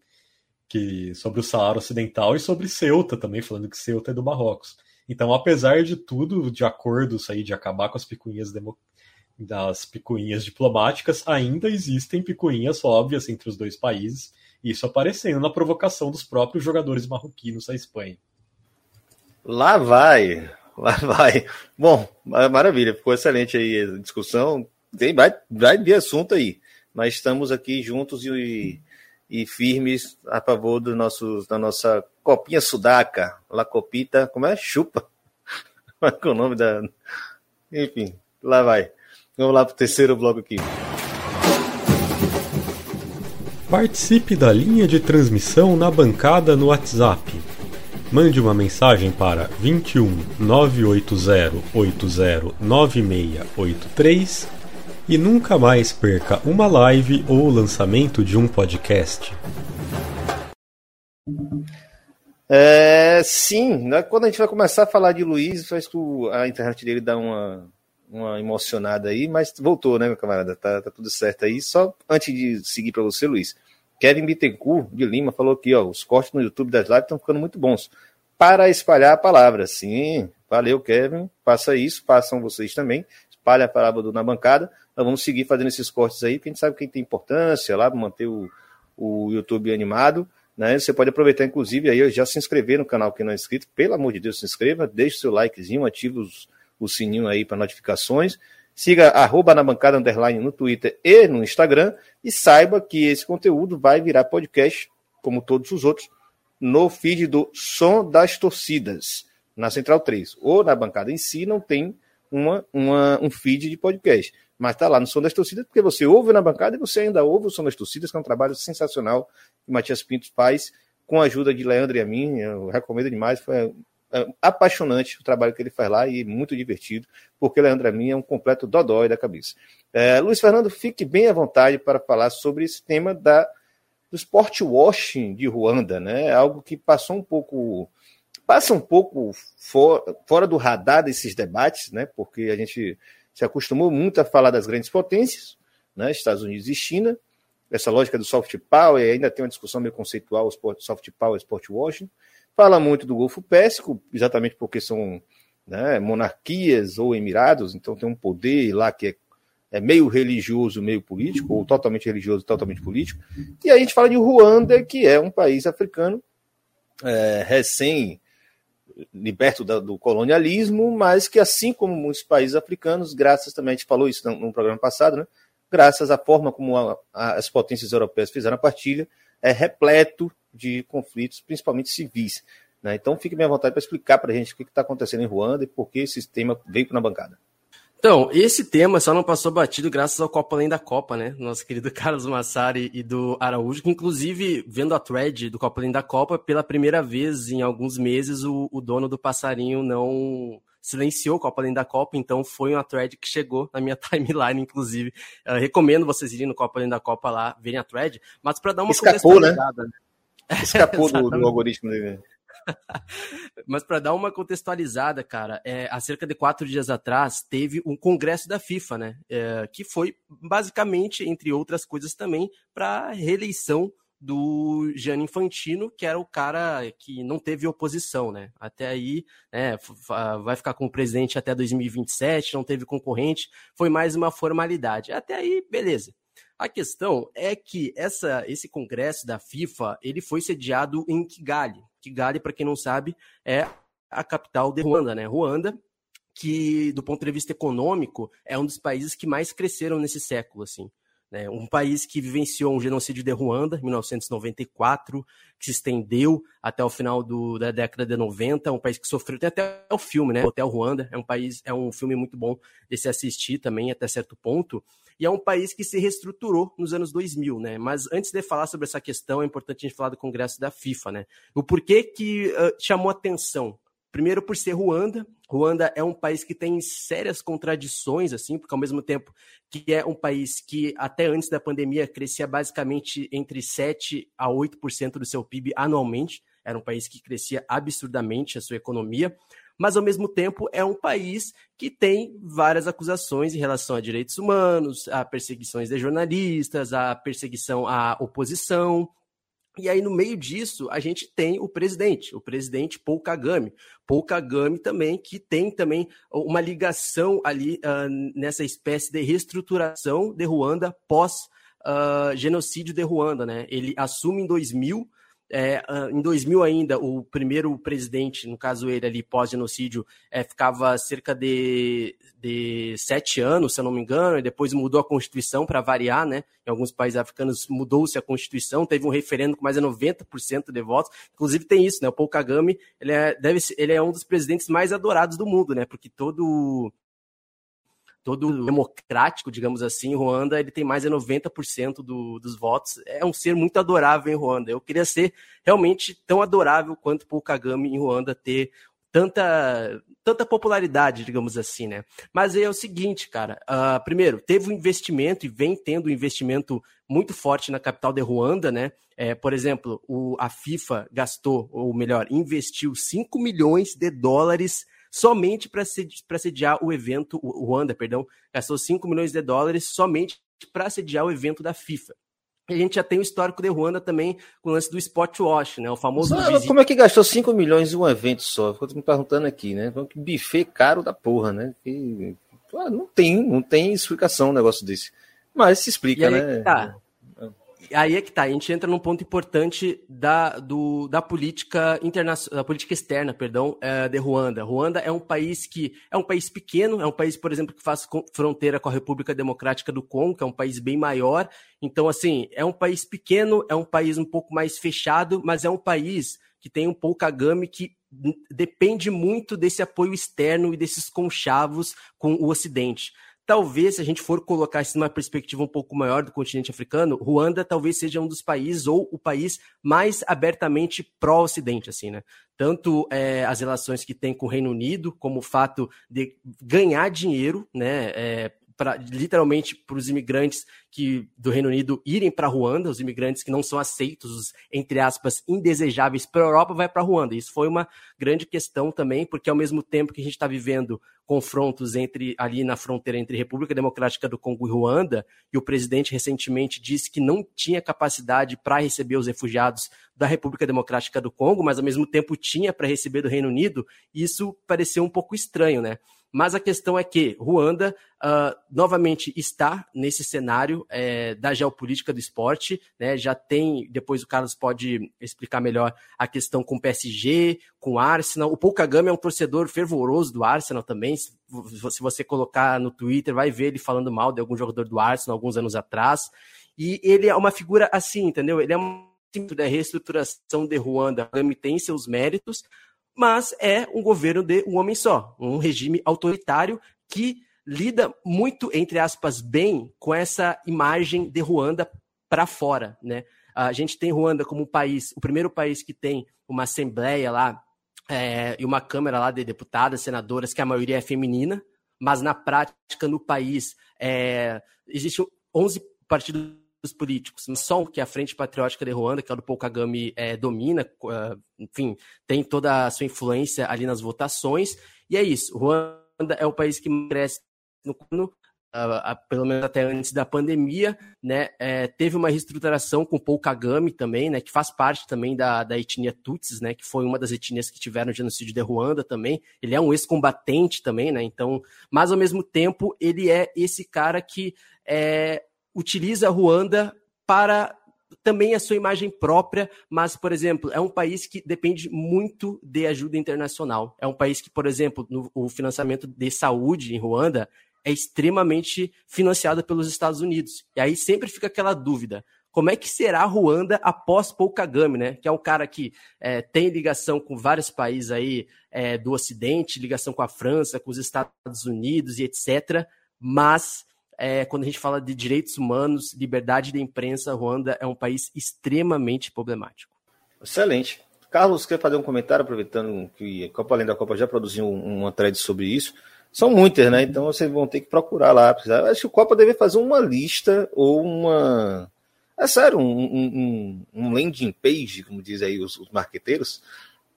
Speaker 2: que sobre o Saara Ocidental e sobre Ceuta também, falando que Ceuta é do Marrocos. Então, apesar de tudo, de acordos aí de acabar com as picuinhas das picuinhas diplomáticas, ainda existem picuinhas óbvias entre os dois países, isso aparecendo na provocação dos próprios jogadores marroquinos à Espanha.
Speaker 1: Lá vai, lá vai. Bom, maravilha, ficou excelente aí a discussão. Tem, vai, vai de assunto aí, mas estamos aqui juntos e, e firmes a favor do nosso, da nossa copinha sudaca, la copita, como é? Chupa. Qual é o nome da. Enfim, lá vai. Vamos lá para o terceiro bloco aqui.
Speaker 2: Participe da linha de transmissão na bancada no WhatsApp. Mande uma mensagem para 21 980 80 9683 e nunca mais perca uma live ou o lançamento de um podcast.
Speaker 1: É, sim, né? quando a gente vai começar a falar de Luiz, faz que a internet dele dá uma, uma emocionada aí, mas voltou, né, meu camarada? Tá, tá tudo certo aí. Só antes de seguir para você, Luiz, Kevin Bittencourt de Lima falou aqui, ó, os cortes no YouTube das lives estão ficando muito bons. Para espalhar a palavra. Sim, valeu, Kevin. Faça isso, façam vocês também. Espalhe a do, na bancada. Nós vamos seguir fazendo esses cortes aí, porque a gente sabe que tem importância lá, manter o, o YouTube animado. Né? Você pode aproveitar, inclusive, aí já se inscrever no canal que não é inscrito. Pelo amor de Deus, se inscreva, deixe seu likezinho, ative os, o sininho aí para notificações. Siga arroba na bancada underline no Twitter e no Instagram. E saiba que esse conteúdo vai virar podcast, como todos os outros, no feed do Som das Torcidas, na Central 3. Ou na bancada em si, não tem uma, uma, um feed de podcast. Mas está lá no Som das Torcidas, porque você ouve na bancada e você ainda ouve o Som das Torcidas, que é um trabalho sensacional que Matias Pinto faz, com a ajuda de Leandro e a mim. Eu recomendo demais. Foi é, apaixonante o trabalho que ele faz lá e muito divertido, porque Leandro e a mim é um completo dodói da cabeça. É, Luiz Fernando, fique bem à vontade para falar sobre esse tema da, do sport washing de Ruanda, né? Algo que passou um pouco passa um pouco for, fora do radar desses debates, né? Porque a gente se acostumou muito a falar das grandes potências, né? Estados Unidos e China, essa lógica do soft power, e ainda tem uma discussão meio conceitual, soft power, sport washing. Fala muito do Golfo Pérsico, exatamente porque são né, monarquias ou emirados, então tem um poder lá que é, é, meio religioso, meio político, ou totalmente religioso, totalmente político. E aí a gente fala de Ruanda, que é um país africano é, recém liberto da, do colonialismo, mas que, assim como muitos países africanos, graças também, a gente falou isso no, programa passado, né? graças à forma como a, a, as potências europeias fizeram a partilha, é repleto de conflitos, principalmente civis. Né? Então, fique bem à vontade para explicar para a gente o que está acontecendo em Ruanda e por que esse tema veio na bancada.
Speaker 5: Então, esse tema só não passou batido graças ao Copa Além da Copa, né? Nosso querido Carlos Massari e do Araújo, que inclusive, vendo a thread do Copa Além da Copa, pela primeira vez em alguns meses, o, o dono do passarinho não silenciou o Copa Além da Copa, então foi uma thread que chegou na minha timeline, inclusive. Eu recomendo vocês irem no Copa Além da Copa lá, verem a thread, mas para dar uma
Speaker 1: Escapou, né? Escapou do, do algoritmo dele.
Speaker 5: Mas para dar uma contextualizada, cara, é, há cerca de quatro dias atrás teve um congresso da FIFA, né? É, que foi basicamente, entre outras coisas também, para reeleição do Gianni Infantino, que era o cara que não teve oposição, né? Até aí, né, vai ficar com o presidente até 2027, não teve concorrente, foi mais uma formalidade. Até aí, beleza. A questão é que essa, esse congresso da FIFA ele foi sediado em Kigali. Kigali, para quem não sabe, é a capital de Ruanda, né? Ruanda, que do ponto de vista econômico é um dos países que mais cresceram nesse século, assim. Né? Um país que vivenciou um genocídio de Ruanda, em 1994, que se estendeu até o final do, da década de 90, um país que sofreu, tem até o filme, né? Hotel Ruanda, é um país, é um filme muito bom de se assistir também, até certo ponto e é um país que se reestruturou nos anos 2000, né? Mas antes de falar sobre essa questão, é importante a gente falar do Congresso da FIFA, né? O porquê que uh, chamou atenção? Primeiro por ser Ruanda. Ruanda é um país que tem sérias contradições, assim, porque ao mesmo tempo que é um país que até antes da pandemia crescia basicamente entre 7 a 8% do seu PIB anualmente. Era um país que crescia absurdamente a sua economia mas ao mesmo tempo é um país que tem várias acusações em relação a direitos humanos, a perseguições de jornalistas, a perseguição à oposição. E aí, no meio disso, a gente tem o presidente, o presidente Paul Kagame. Paul Kagame também, que tem também uma ligação ali uh, nessa espécie de reestruturação de Ruanda pós uh, genocídio de Ruanda, né? Ele assume em 2000 é, ah, em 2000 ainda, o primeiro presidente, no caso ele ali, pós-genocídio, é, ficava cerca de, de sete anos, se eu não me engano, e depois mudou a Constituição para variar, né? Em alguns países africanos mudou-se a Constituição, teve um referendo com mais de 90% de votos. Inclusive tem isso, né? O Paul Kagame, ele é, deve ele é um dos presidentes mais adorados do mundo, né? Porque todo todo democrático, digamos assim, em Ruanda, ele tem mais de 90% do, dos votos. É um ser muito adorável em Ruanda. Eu queria ser realmente tão adorável quanto Paul Kagame em Ruanda ter tanta tanta popularidade, digamos assim, né? Mas é o seguinte, cara. Uh, primeiro, teve um investimento e vem tendo um investimento muito forte na capital de Ruanda, né? É, por exemplo, o, a FIFA gastou, ou melhor, investiu 5 milhões de dólares somente para sediar o evento, o Ruanda, perdão, gastou 5 milhões de dólares somente para sediar o evento da FIFA. E a gente já tem o histórico de Ruanda também com o lance do Spot Wash, né? O famoso.
Speaker 1: como é que gastou 5 milhões em um evento só? Ficou me perguntando aqui, né? Que buffet caro da porra, né? Que... não tem, não tem explicação um negócio desse. Mas se explica, né?
Speaker 5: Tá aí é que tá, a gente entra num ponto importante da, do, da política internacional, da política externa, perdão, é, de Ruanda. Ruanda é um país que é um país pequeno, é um país, por exemplo, que faz fronteira com a República Democrática do Congo, que é um país bem maior. Então, assim, é um país pequeno, é um país um pouco mais fechado, mas é um país que tem um Paul Kagame que depende muito desse apoio externo e desses conchavos com o Ocidente. Talvez, se a gente for colocar isso numa perspectiva um pouco maior do continente africano, Ruanda talvez seja um dos países ou o país mais abertamente pró-Ocidente, assim, né? Tanto é, as relações que tem com o Reino Unido, como o fato de ganhar dinheiro, né? É, pra, literalmente para os imigrantes que do Reino Unido irem para Ruanda, os imigrantes que não são aceitos, os, entre aspas, indesejáveis para a Europa, vai para Ruanda. Isso foi uma grande questão também, porque ao mesmo tempo que a gente está vivendo confrontos entre ali na fronteira entre República Democrática do Congo e Ruanda, e o presidente recentemente disse que não tinha capacidade para receber os refugiados da República Democrática do Congo, mas ao mesmo tempo tinha para receber do Reino Unido, isso pareceu um pouco estranho, né? Mas a questão é que Ruanda uh, novamente está nesse cenário é, da geopolítica do esporte, né? Já tem, depois o Carlos pode explicar melhor a questão com o PSG, com o Arsenal. O Paul Kagame é um torcedor fervoroso do Arsenal também. Se, se você colocar no Twitter, vai ver ele falando mal de algum jogador do Arsenal alguns anos atrás. E ele é uma figura assim, entendeu? Ele é uma da reestruturação de Ruanda. O Kagame tem seus méritos, mas é um governo de um homem só, um regime autoritário que lida muito, entre aspas, bem com essa imagem de Ruanda para fora, né? A gente tem Ruanda como um país, o primeiro país que tem uma assembleia lá é, e uma câmara lá de deputadas, senadoras, que a maioria é feminina, mas na prática no país é, existem 11 partidos políticos, só que a Frente Patriótica de Ruanda, que é o do Paul Kagame, é, domina, uh, enfim, tem toda a sua influência ali nas votações, e é isso. Ruanda é o país que cresce no uh, pelo menos até antes da pandemia, né, é, teve uma reestruturação com Paul Kagame também, né, que faz parte também da, da etnia Tutsis, né, que foi uma das etnias que tiveram o genocídio de Ruanda também. Ele é um ex-combatente também, né, então, mas ao mesmo tempo ele é esse cara que é, utiliza Ruanda para também a sua imagem própria, mas, por exemplo, é um país que depende muito de ajuda internacional. É um país que, por exemplo, no, o financiamento de saúde em Ruanda é extremamente financiado pelos Estados Unidos. E aí sempre fica aquela dúvida. Como é que será Ruanda após Paul Kagame, né? Que é um cara que é, tem ligação com vários países aí é, do Ocidente, ligação com a França, com os Estados Unidos e etc. Mas é, quando a gente fala de direitos humanos, liberdade de imprensa, Ruanda é um país extremamente problemático.
Speaker 1: Excelente. Carlos, quer fazer um comentário, aproveitando que a Copa Além da Copa já produziu uma thread sobre isso? São muitas, né? Então vocês vão ter que procurar lá. Acho que o Copa deve fazer uma lista ou uma. É sério, um, um, um landing page, como dizem aí os, os marqueteiros,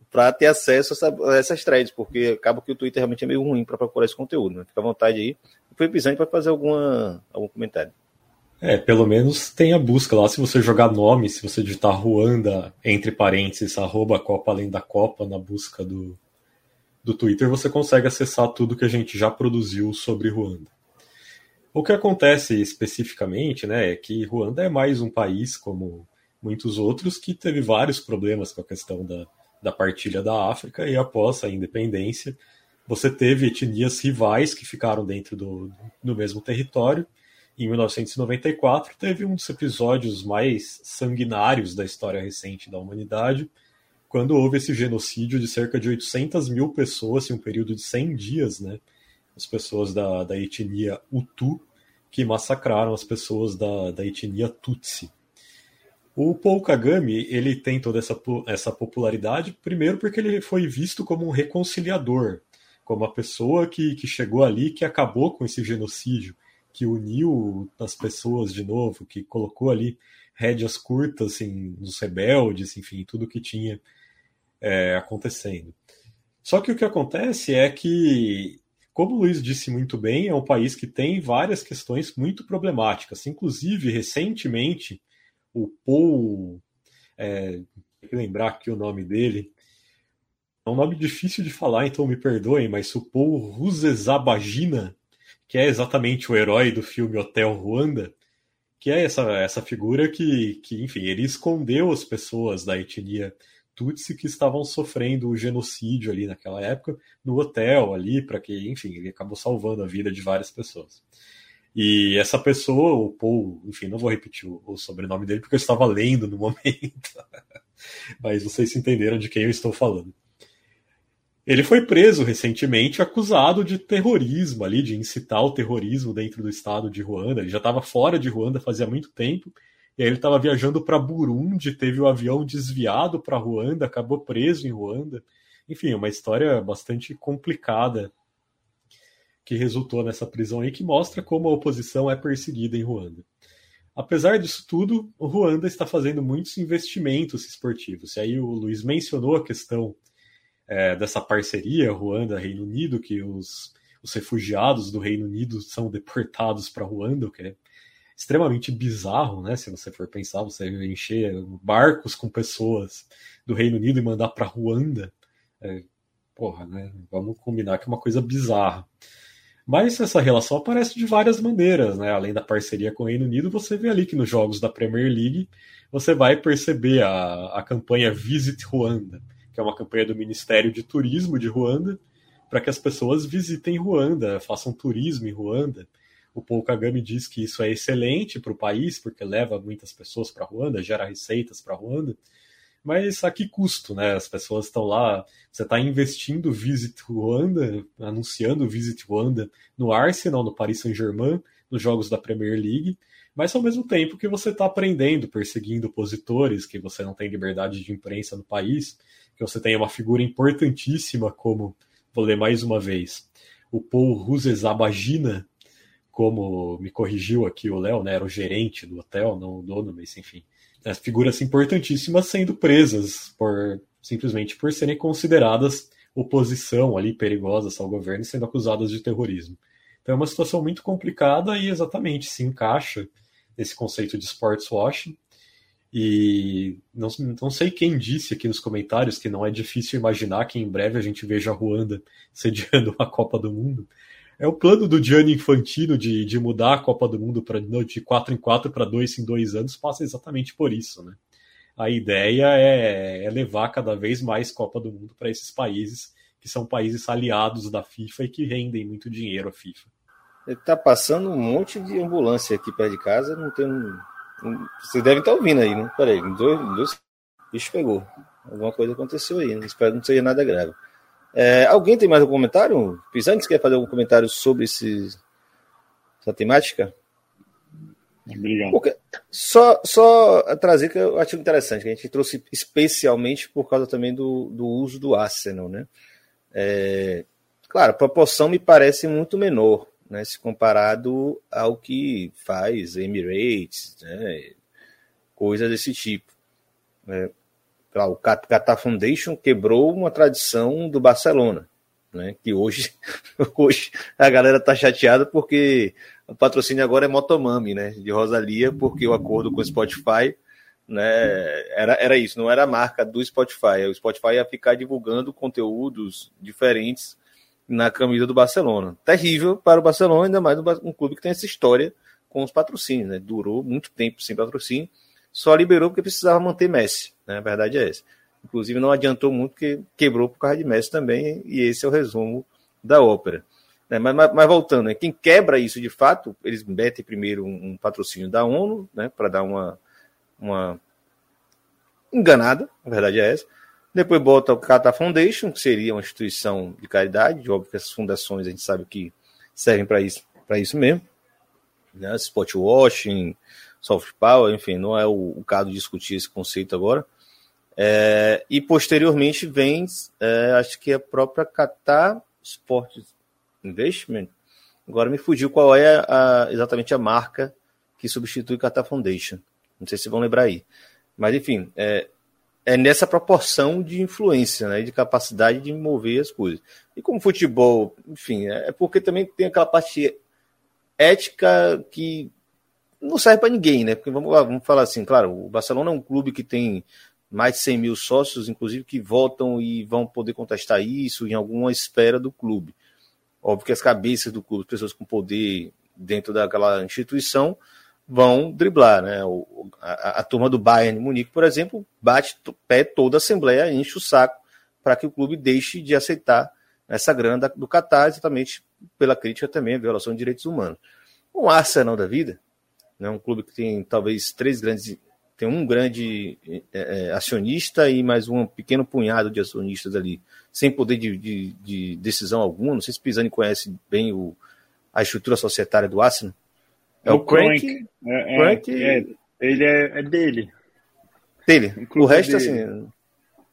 Speaker 1: para ter acesso a, essa, a, essas threads, porque acaba que o Twitter realmente é meio ruim para procurar esse conteúdo. Né? Fica à vontade aí foi episódio para fazer alguma, algum comentário.
Speaker 2: É, pelo menos tem a busca lá. Se você jogar nome, se você digitar Ruanda, entre parênteses, arroba Copa Além da Copa na busca do, do Twitter, você consegue acessar tudo que a gente já produziu sobre Ruanda. O que acontece especificamente né, é que Ruanda é mais um país, como muitos outros, que teve vários problemas com a questão da, da partilha da África e após a independência você teve etnias rivais que ficaram dentro do, do mesmo território. Em 1994, teve um dos episódios mais sanguinários da história recente da humanidade, quando houve esse genocídio de cerca de 800 mil pessoas em um período de 100 dias, né? As pessoas da, da etnia Hutu, que massacraram as pessoas da, da etnia Tutsi. O Paul Kagame ele tem toda essa, essa popularidade, primeiro porque ele foi visto como um reconciliador como a pessoa que, que chegou ali, que acabou com esse genocídio, que uniu as pessoas de novo, que colocou ali rédeas curtas assim, nos rebeldes, enfim, tudo que tinha é, acontecendo. Só que o que acontece é que, como o Luiz disse muito bem, é um país que tem várias questões muito problemáticas. Inclusive, recentemente, o Paul, é, lembrar aqui o nome dele, é um nome difícil de falar, então me perdoem, mas o Paul Rusesabagina, que é exatamente o herói do filme Hotel Ruanda, que é essa, essa figura que, que, enfim, ele escondeu as pessoas da etnia Tutsi que estavam sofrendo o genocídio ali naquela época, no hotel ali, para que, enfim, ele acabou salvando a vida de várias pessoas. E essa pessoa, o Paul, enfim, não vou repetir o, o sobrenome dele porque eu estava lendo no momento. Mas vocês entenderam de quem eu estou falando. Ele foi preso recentemente, acusado de terrorismo ali, de incitar o terrorismo dentro do estado de Ruanda. Ele já estava fora de Ruanda fazia muito tempo. E aí ele estava viajando para Burundi, teve o avião desviado para Ruanda, acabou preso em Ruanda. Enfim, uma história bastante complicada que resultou nessa prisão aí, que mostra como a oposição é perseguida em Ruanda. Apesar disso tudo, o Ruanda está fazendo muitos investimentos esportivos. E aí o Luiz mencionou a questão é, dessa parceria Ruanda-Reino Unido, que os, os refugiados do Reino Unido são deportados para Ruanda, o que é extremamente bizarro, né? Se você for pensar, você encher barcos com pessoas do Reino Unido e mandar para Ruanda, é, porra, né? Vamos combinar que é uma coisa bizarra. Mas essa relação aparece de várias maneiras, né? Além da parceria com o Reino Unido, você vê ali que nos jogos da Premier League você vai perceber a, a campanha Visit Ruanda, que é uma campanha do Ministério de Turismo de Ruanda, para que as pessoas visitem Ruanda, façam turismo em Ruanda. O Paul Kagame diz que isso é excelente para o país, porque leva muitas pessoas para Ruanda, gera receitas para Ruanda. Mas a que custo, né? As pessoas estão lá, você está investindo Visit Ruanda, anunciando Visit Ruanda no Arsenal, no Paris Saint-Germain, nos jogos da Premier League, mas ao mesmo tempo que você está aprendendo, perseguindo opositores, que você não tem liberdade de imprensa no país, que você tem uma figura importantíssima como, vou ler mais uma vez, o Paul Rusesabagina, como me corrigiu aqui o Léo, né, era o gerente do hotel, não o dono, mas enfim, as figuras importantíssimas sendo presas por simplesmente por serem consideradas oposição ali perigosas ao governo e sendo acusadas de terrorismo. Então é uma situação muito complicada e exatamente se encaixa nesse conceito de sports washing e não, não sei quem disse aqui nos comentários que não é difícil imaginar que em breve a gente veja a Ruanda sediando a Copa do Mundo. É o plano do Gianni Infantino de, de mudar a Copa do Mundo pra, de 4 em 4 para 2 em 2 anos passa exatamente por isso. Né? A ideia é, é levar cada vez mais Copa do Mundo para esses países que são países aliados da FIFA e que rendem muito dinheiro à FIFA.
Speaker 1: Ele tá passando um monte de ambulância aqui perto de casa, não tem um vocês devem estar ouvindo aí, né? Peraí, dois, dois bicho pegou. Alguma coisa aconteceu aí, né? espero que não seja nada grave. É, alguém tem mais um comentário? Pisantes quer fazer algum comentário sobre esse, essa temática?
Speaker 4: Obrigado.
Speaker 1: Porque, só, só trazer que eu acho interessante, que a gente trouxe especialmente por causa também do, do uso do Arsenal, né? É, claro, a proporção me parece muito menor, né, se comparado ao que faz Emirates, né, coisas desse tipo. É, o Qatar Foundation quebrou uma tradição do Barcelona, né, que hoje, hoje a galera está chateada porque o patrocínio agora é Motomami, né, de Rosalia, porque o acordo com o Spotify né, era, era isso, não era a marca do Spotify. O Spotify ia ficar divulgando conteúdos diferentes na camisa do Barcelona. Terrível para o Barcelona, ainda mais um clube que tem essa história com os patrocínios, né? Durou muito tempo sem patrocínio, só liberou porque precisava manter Messi, né? A verdade é essa. Inclusive não adiantou muito porque quebrou por causa de Messi também, e esse é o resumo da ópera. Né? Mas, mas, mas, voltando, né? quem quebra isso de fato, eles metem primeiro um, um patrocínio da ONU, né? Para dar uma, uma enganada, a verdade é essa depois bota o Qatar Foundation, que seria uma instituição de caridade, óbvio que essas fundações a gente sabe que servem para isso, para isso mesmo. Né? Spot washing, soft power, enfim, não é o, o caso de discutir esse conceito agora. É, e posteriormente vem, é, acho que a própria Qatar Sport Investment. Agora me fugiu qual é a, exatamente a marca que substitui Qatar Foundation. Não sei se vão lembrar aí. Mas enfim, é, é nessa proporção de influência, né, de capacidade de mover as coisas. E como futebol, enfim, é, é porque também tem aquela parte ética que não serve para ninguém, né? Porque vamos lá, vamos falar assim, claro, o Barcelona é um clube que tem mais de 100 mil sócios, inclusive, que votam e vão poder contestar isso em alguma esfera do clube. Óbvio que as cabeças do clube, pessoas com poder dentro daquela instituição, vão driblar. Né? A, a, turma do Bayern Munique, por exemplo, bate pé toda a Assembleia, enche o saco para que o clube deixe de aceitar essa grana do Qatar, exatamente pela crítica também à violação de direitos humanos. O Arsenal da vida, né, um clube que tem talvez três grandes, tem um grande é, é, acionista e mais um pequeno punhado de acionistas ali, sem poder de, de, de decisão alguma. Não sei se Pisani conhece bem o, a estrutura societária do Arsenal.
Speaker 4: É, é o Crank. É, Crank é, ele é, é, dele.
Speaker 1: Dele. o resto, dele. assim.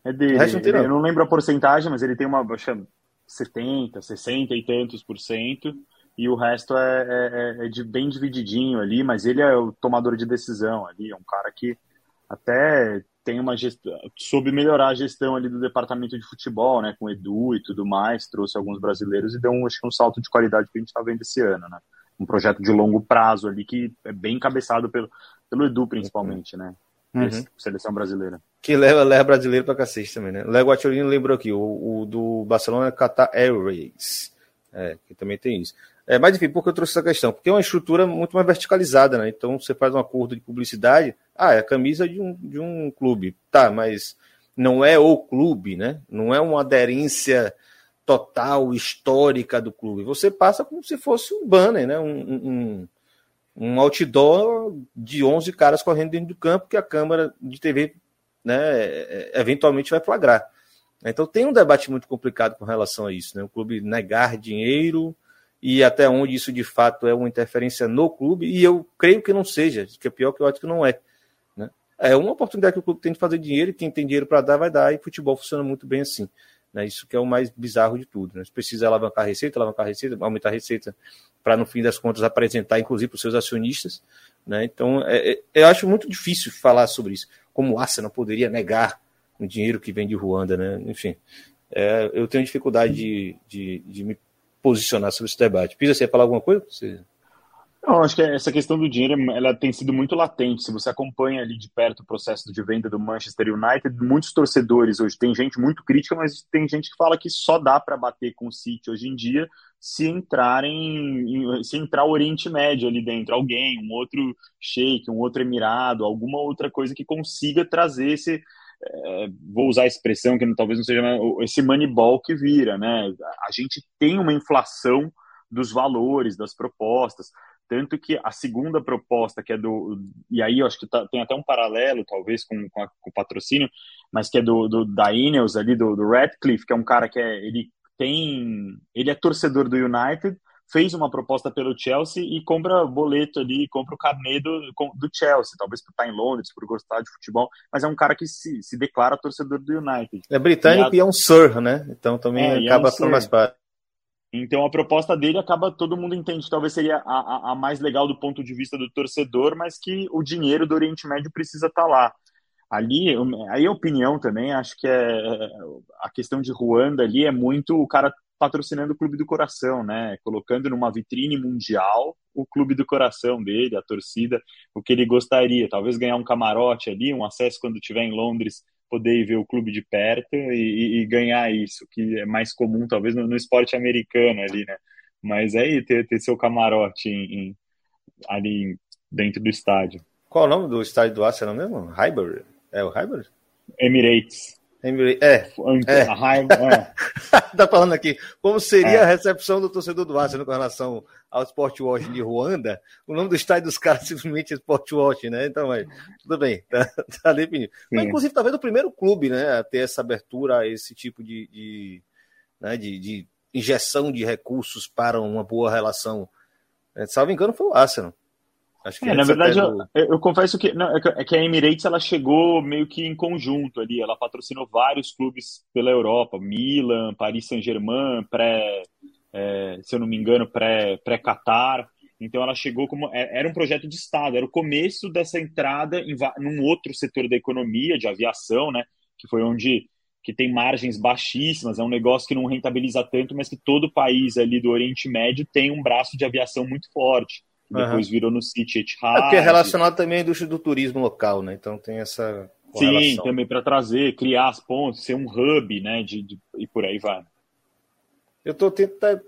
Speaker 4: É dele. O resto não tem, não. Eu não lembro a porcentagem, mas ele tem uma. Acho 70, 60 e tantos por cento e o resto é, é, é, de bem divididinho ali, mas ele é o tomador de decisão ali, é um cara que até tem uma gestão, soube melhorar a gestão ali do departamento de futebol, né, com o Edu e tudo mais, trouxe alguns brasileiros e deu um, acho que um salto de qualidade que a gente está vendo esse ano, né, um projeto de longo prazo ali que é bem encabeçado pelo, pelo Edu principalmente, né, uhum. seleção brasileira.
Speaker 1: Que leva, leva brasileiro para cacete também, né, Léo lembrou aqui, o, o do Barcelona é Qatar Airways, é, que também tem isso. É, mas enfim, por que eu trouxe essa questão? Porque é uma estrutura muito mais verticalizada, né? Então você faz um acordo de publicidade, ah, é a camisa de um, de um clube. Tá, mas não é o clube, né? Não é uma aderência total, histórica do clube. Você passa como se fosse um banner, né? Um, um, um outdoor de 11 caras correndo dentro do campo que a câmera de TV né, eventualmente vai flagrar. Então tem um debate muito complicado com relação a isso, né? O clube negar dinheiro e até onde isso de fato é uma interferência no clube, e eu creio que não seja, que é pior que eu acho que não é. Né? É uma oportunidade que o clube tem de fazer dinheiro, e quem tem dinheiro para dar, vai dar, e futebol funciona muito bem assim. Né? Isso que é o mais bizarro de tudo. Né? Você precisa alavancar a receita, alavancar a receita, aumentar a receita, para no fim das contas apresentar, inclusive, para os seus acionistas. Né? Então, é, é, eu acho muito difícil falar sobre isso. Como o Arsenal poderia negar o dinheiro que vem de Ruanda, né? Enfim, é, eu tenho dificuldade de, de, de me posicionar sobre esse debate. Pisa, você ia falar alguma coisa? Você...
Speaker 4: Não, acho que essa questão do dinheiro ela tem sido muito latente. Se você acompanha ali de perto o processo de venda do Manchester United, muitos torcedores hoje tem gente muito crítica, mas tem gente que fala que só dá para bater com o City hoje em dia se entrarem, se entrar o Oriente Médio ali dentro, alguém, um outro sheik, um outro emirado, alguma outra coisa que consiga trazer esse, é, vou usar a expressão que talvez não seja esse moneyball que vira, né? A gente tem uma inflação dos valores, das propostas, tanto que a segunda proposta, que é do. E aí eu acho que tá, tem até um paralelo, talvez, com, com, a, com, o patrocínio, mas que é do, do da Ineos ali, do, do Radcliffe, que é um cara que é, ele tem. Ele é torcedor do United, fez uma proposta pelo Chelsea e compra boleto ali, compra o carnê do, do Chelsea, talvez por estar em Londres, por gostar de futebol, mas é um cara que se, se declara torcedor do United.
Speaker 1: É britânico e, a... e é um Sir, né? Então também é, acaba é um ficando mais fácil.
Speaker 4: Então a proposta dele acaba, todo mundo entende, talvez seria a, a, a, mais legal do ponto de vista do torcedor, mas que o dinheiro do Oriente Médio precisa estar tá lá. Ali, aí a opinião também, acho que é a questão de Ruanda ali é muito o cara patrocinando o clube do coração, né? Colocando numa vitrine mundial o clube do coração dele, a torcida, o que ele gostaria. Talvez ganhar um camarote ali, um acesso quando estiver em Londres, poder ver o clube de perto e, e, ganhar isso, que é mais comum talvez no, no, esporte americano ali, né? Mas aí ter, ter seu camarote em, em, ali dentro do estádio.
Speaker 1: Qual o nome do estádio do Arsenal mesmo? Highbury? É o Highbury?
Speaker 4: Emirates.
Speaker 1: É. é. Raiva, é. tá falando aqui. Como seria é. a recepção do torcedor do Arsenal com relação ao Sport Watch de Ruanda? O nome do estádio dos caras simplesmente é Sport Watch, né? Então, mas, tudo bem, tá, tá definido. Mas, inclusive, talvez o primeiro clube, né, a ter essa abertura a esse tipo de, de, né, de, de injeção de recursos para uma boa relação. É, salvo engano, foi o Arsenal.
Speaker 4: Acho que é, na verdade, do... eu, eu, confesso que, não, é que a Emirates ela chegou meio que em conjunto ali. Ela patrocinou vários clubes pela Europa, Milan, Paris Saint-Germain, pré, é, se eu não me engano, pré-Qatar. Pré então ela chegou como é, era um projeto de Estado, era o começo dessa entrada em num outro setor da economia, de aviação, né? Que foi onde que tem margens baixíssimas, é um negócio que não rentabiliza tanto, mas que todo país ali do Oriente Médio tem um braço de aviação muito forte depois uhum. virou no City Etihad.
Speaker 1: É porque é relacionado também à indústria do turismo local, né? Então tem essa
Speaker 4: Sim, também para trazer, criar as pontes, ser um hub, né? De, de, e por aí vai.
Speaker 1: Eu estou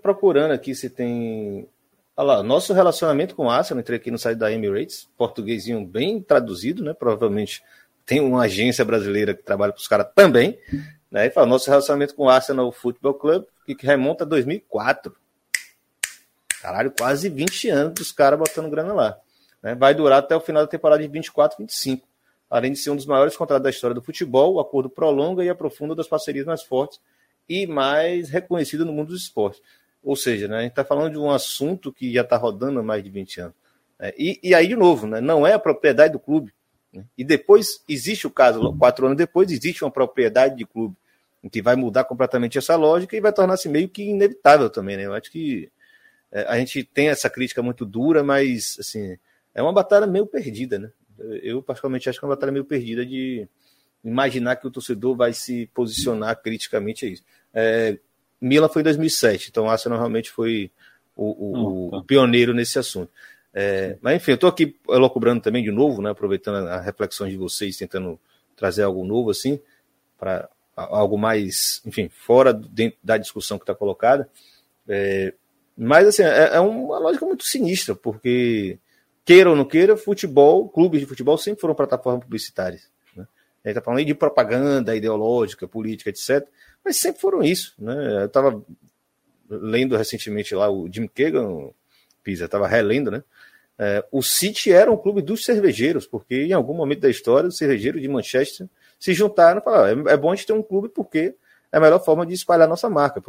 Speaker 1: procurando aqui se tem. Olha lá, nosso relacionamento com o Arsenal, entrei aqui no site da Emirates, portuguesinho bem traduzido, né? Provavelmente tem uma agência brasileira que trabalha para os caras também, né? E fala, nosso relacionamento com o Arsenal Football Club, que remonta a 2004. Caralho, quase 20 anos dos caras botando grana lá. Né? Vai durar até o final da temporada de 24, 25. além de ser um dos maiores contratos da história do futebol, o acordo prolonga e aprofunda das parcerias mais fortes e mais reconhecidas no mundo dos esportes. Ou seja, né, a gente está falando de um assunto que já está rodando há mais de 20 anos. Né? E, e, aí, de novo, né, não é a propriedade do clube. Né? E depois existe o caso, quatro anos depois, existe uma propriedade de clube, que vai mudar completamente essa lógica e vai tornar-se meio que inevitável também. Né? Eu acho que a gente tem essa crítica muito dura, mas assim, é uma batalha meio perdida. Né? Eu, particularmente, acho que é uma batalha meio perdida de imaginar que o torcedor vai se posicionar criticamente a isso. É, Milan foi em 2007, então o Arsenal realmente foi o, o, tá. o pioneiro nesse assunto. É, mas enfim, eu estou aqui elocubrando também de novo, né, aproveitando as reflexões de vocês, tentando trazer algo novo assim, para algo mais, enfim, fora dentro da discussão que está colocada. É, mas assim, é, é, uma lógica muito sinistra, porque queira ou não queira, futebol, clubes de futebol sempre foram plataformas publicitárias. Né? A gente está falando de propaganda ideológica, política, etc mas sempre foram isso. Né? Eu estava lendo recentemente lá o Jim Kagan, Pisa, estava relendo, né? É, o City era um clube dos cervejeiros, porque em algum momento da história, os cervejeiros de Manchester se juntaram e falaram: é, é bom a gente ter um clube porque é a melhor forma de espalhar nossa marca.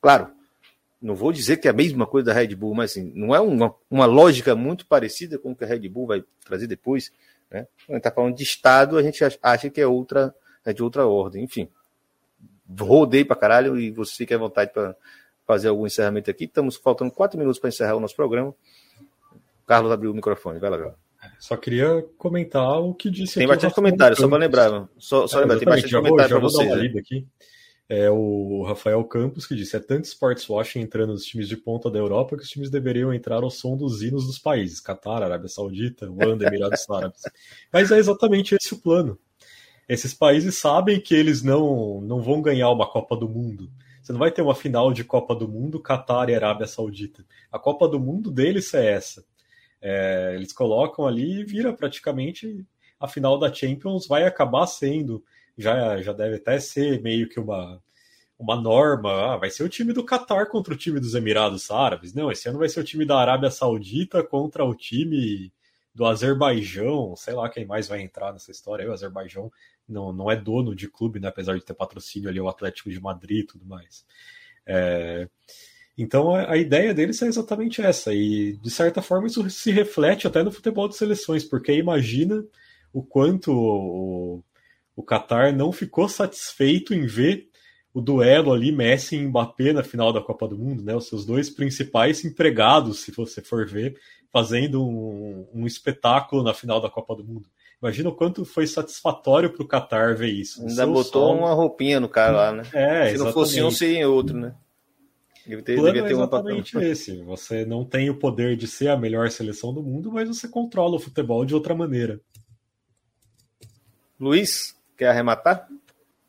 Speaker 1: Claro, não vou dizer que é a mesma coisa da Red Bull, mas assim, não é uma, uma lógica muito parecida com o que a Red Bull vai trazer depois. Né? Quando a gente está falando de Estado, a gente acha que é outra, é de outra ordem. Enfim, rodei pra caralho e você fique à vontade para fazer algum encerramento aqui. Estamos faltando quatro minutos para encerrar o nosso programa. Carlos abriu o microfone, vai lá, galera.
Speaker 2: Só queria comentar o que disse
Speaker 1: Tem bastante comentário, só para lembrar. Só, só é, lembrar, tem bastante comentário para vocês. Lida
Speaker 2: aqui. É o Rafael Campos que disse: é tanto sports washing entrando nos times de ponta da Europa que os times deveriam entrar ao som dos hinos dos países, Catar, Arábia Saudita, Holanda, Emirados Árabes. Mas é exatamente esse o plano. Esses países sabem que eles não, não vão ganhar uma Copa do Mundo. Você não vai ter uma final de Copa do Mundo, Catar e Arábia Saudita. A Copa do Mundo deles é essa. É, eles colocam ali e vira praticamente a final da Champions vai acabar sendo, já, já deve até ser meio que uma, uma norma. Ah, vai ser o time do Catar contra o time dos Emirados Árabes. Não, esse ano vai ser o time da Arábia Saudita contra o time do Azerbaijão, sei lá quem mais vai entrar nessa história. O Azerbaijão não, não é dono de clube, né, apesar de ter patrocínio ali, o Atlético de Madrid e tudo mais. É, então a, a, ideia deles é exatamente essa, e de certa forma isso se reflete até no futebol de seleções, porque imagina o quanto o, Qatar não ficou satisfeito em ver o duelo ali Messi e Mbappé na final da Copa do Mundo, né? Os seus dois principais empregados, se você for ver, fazendo um, um espetáculo na final da Copa do Mundo. Imagina o quanto foi satisfatório para o Qatar ver isso.
Speaker 1: Ainda botou uma roupinha no cara lá, né?
Speaker 2: É,
Speaker 1: Se exatamente. não fosse um, seria outro, né?
Speaker 2: Deve ter, devia ter é exatamente esse. Você não tem o poder de ser a melhor seleção do mundo, mas você controla o futebol de outra maneira.
Speaker 1: Luiz, quer arrematar?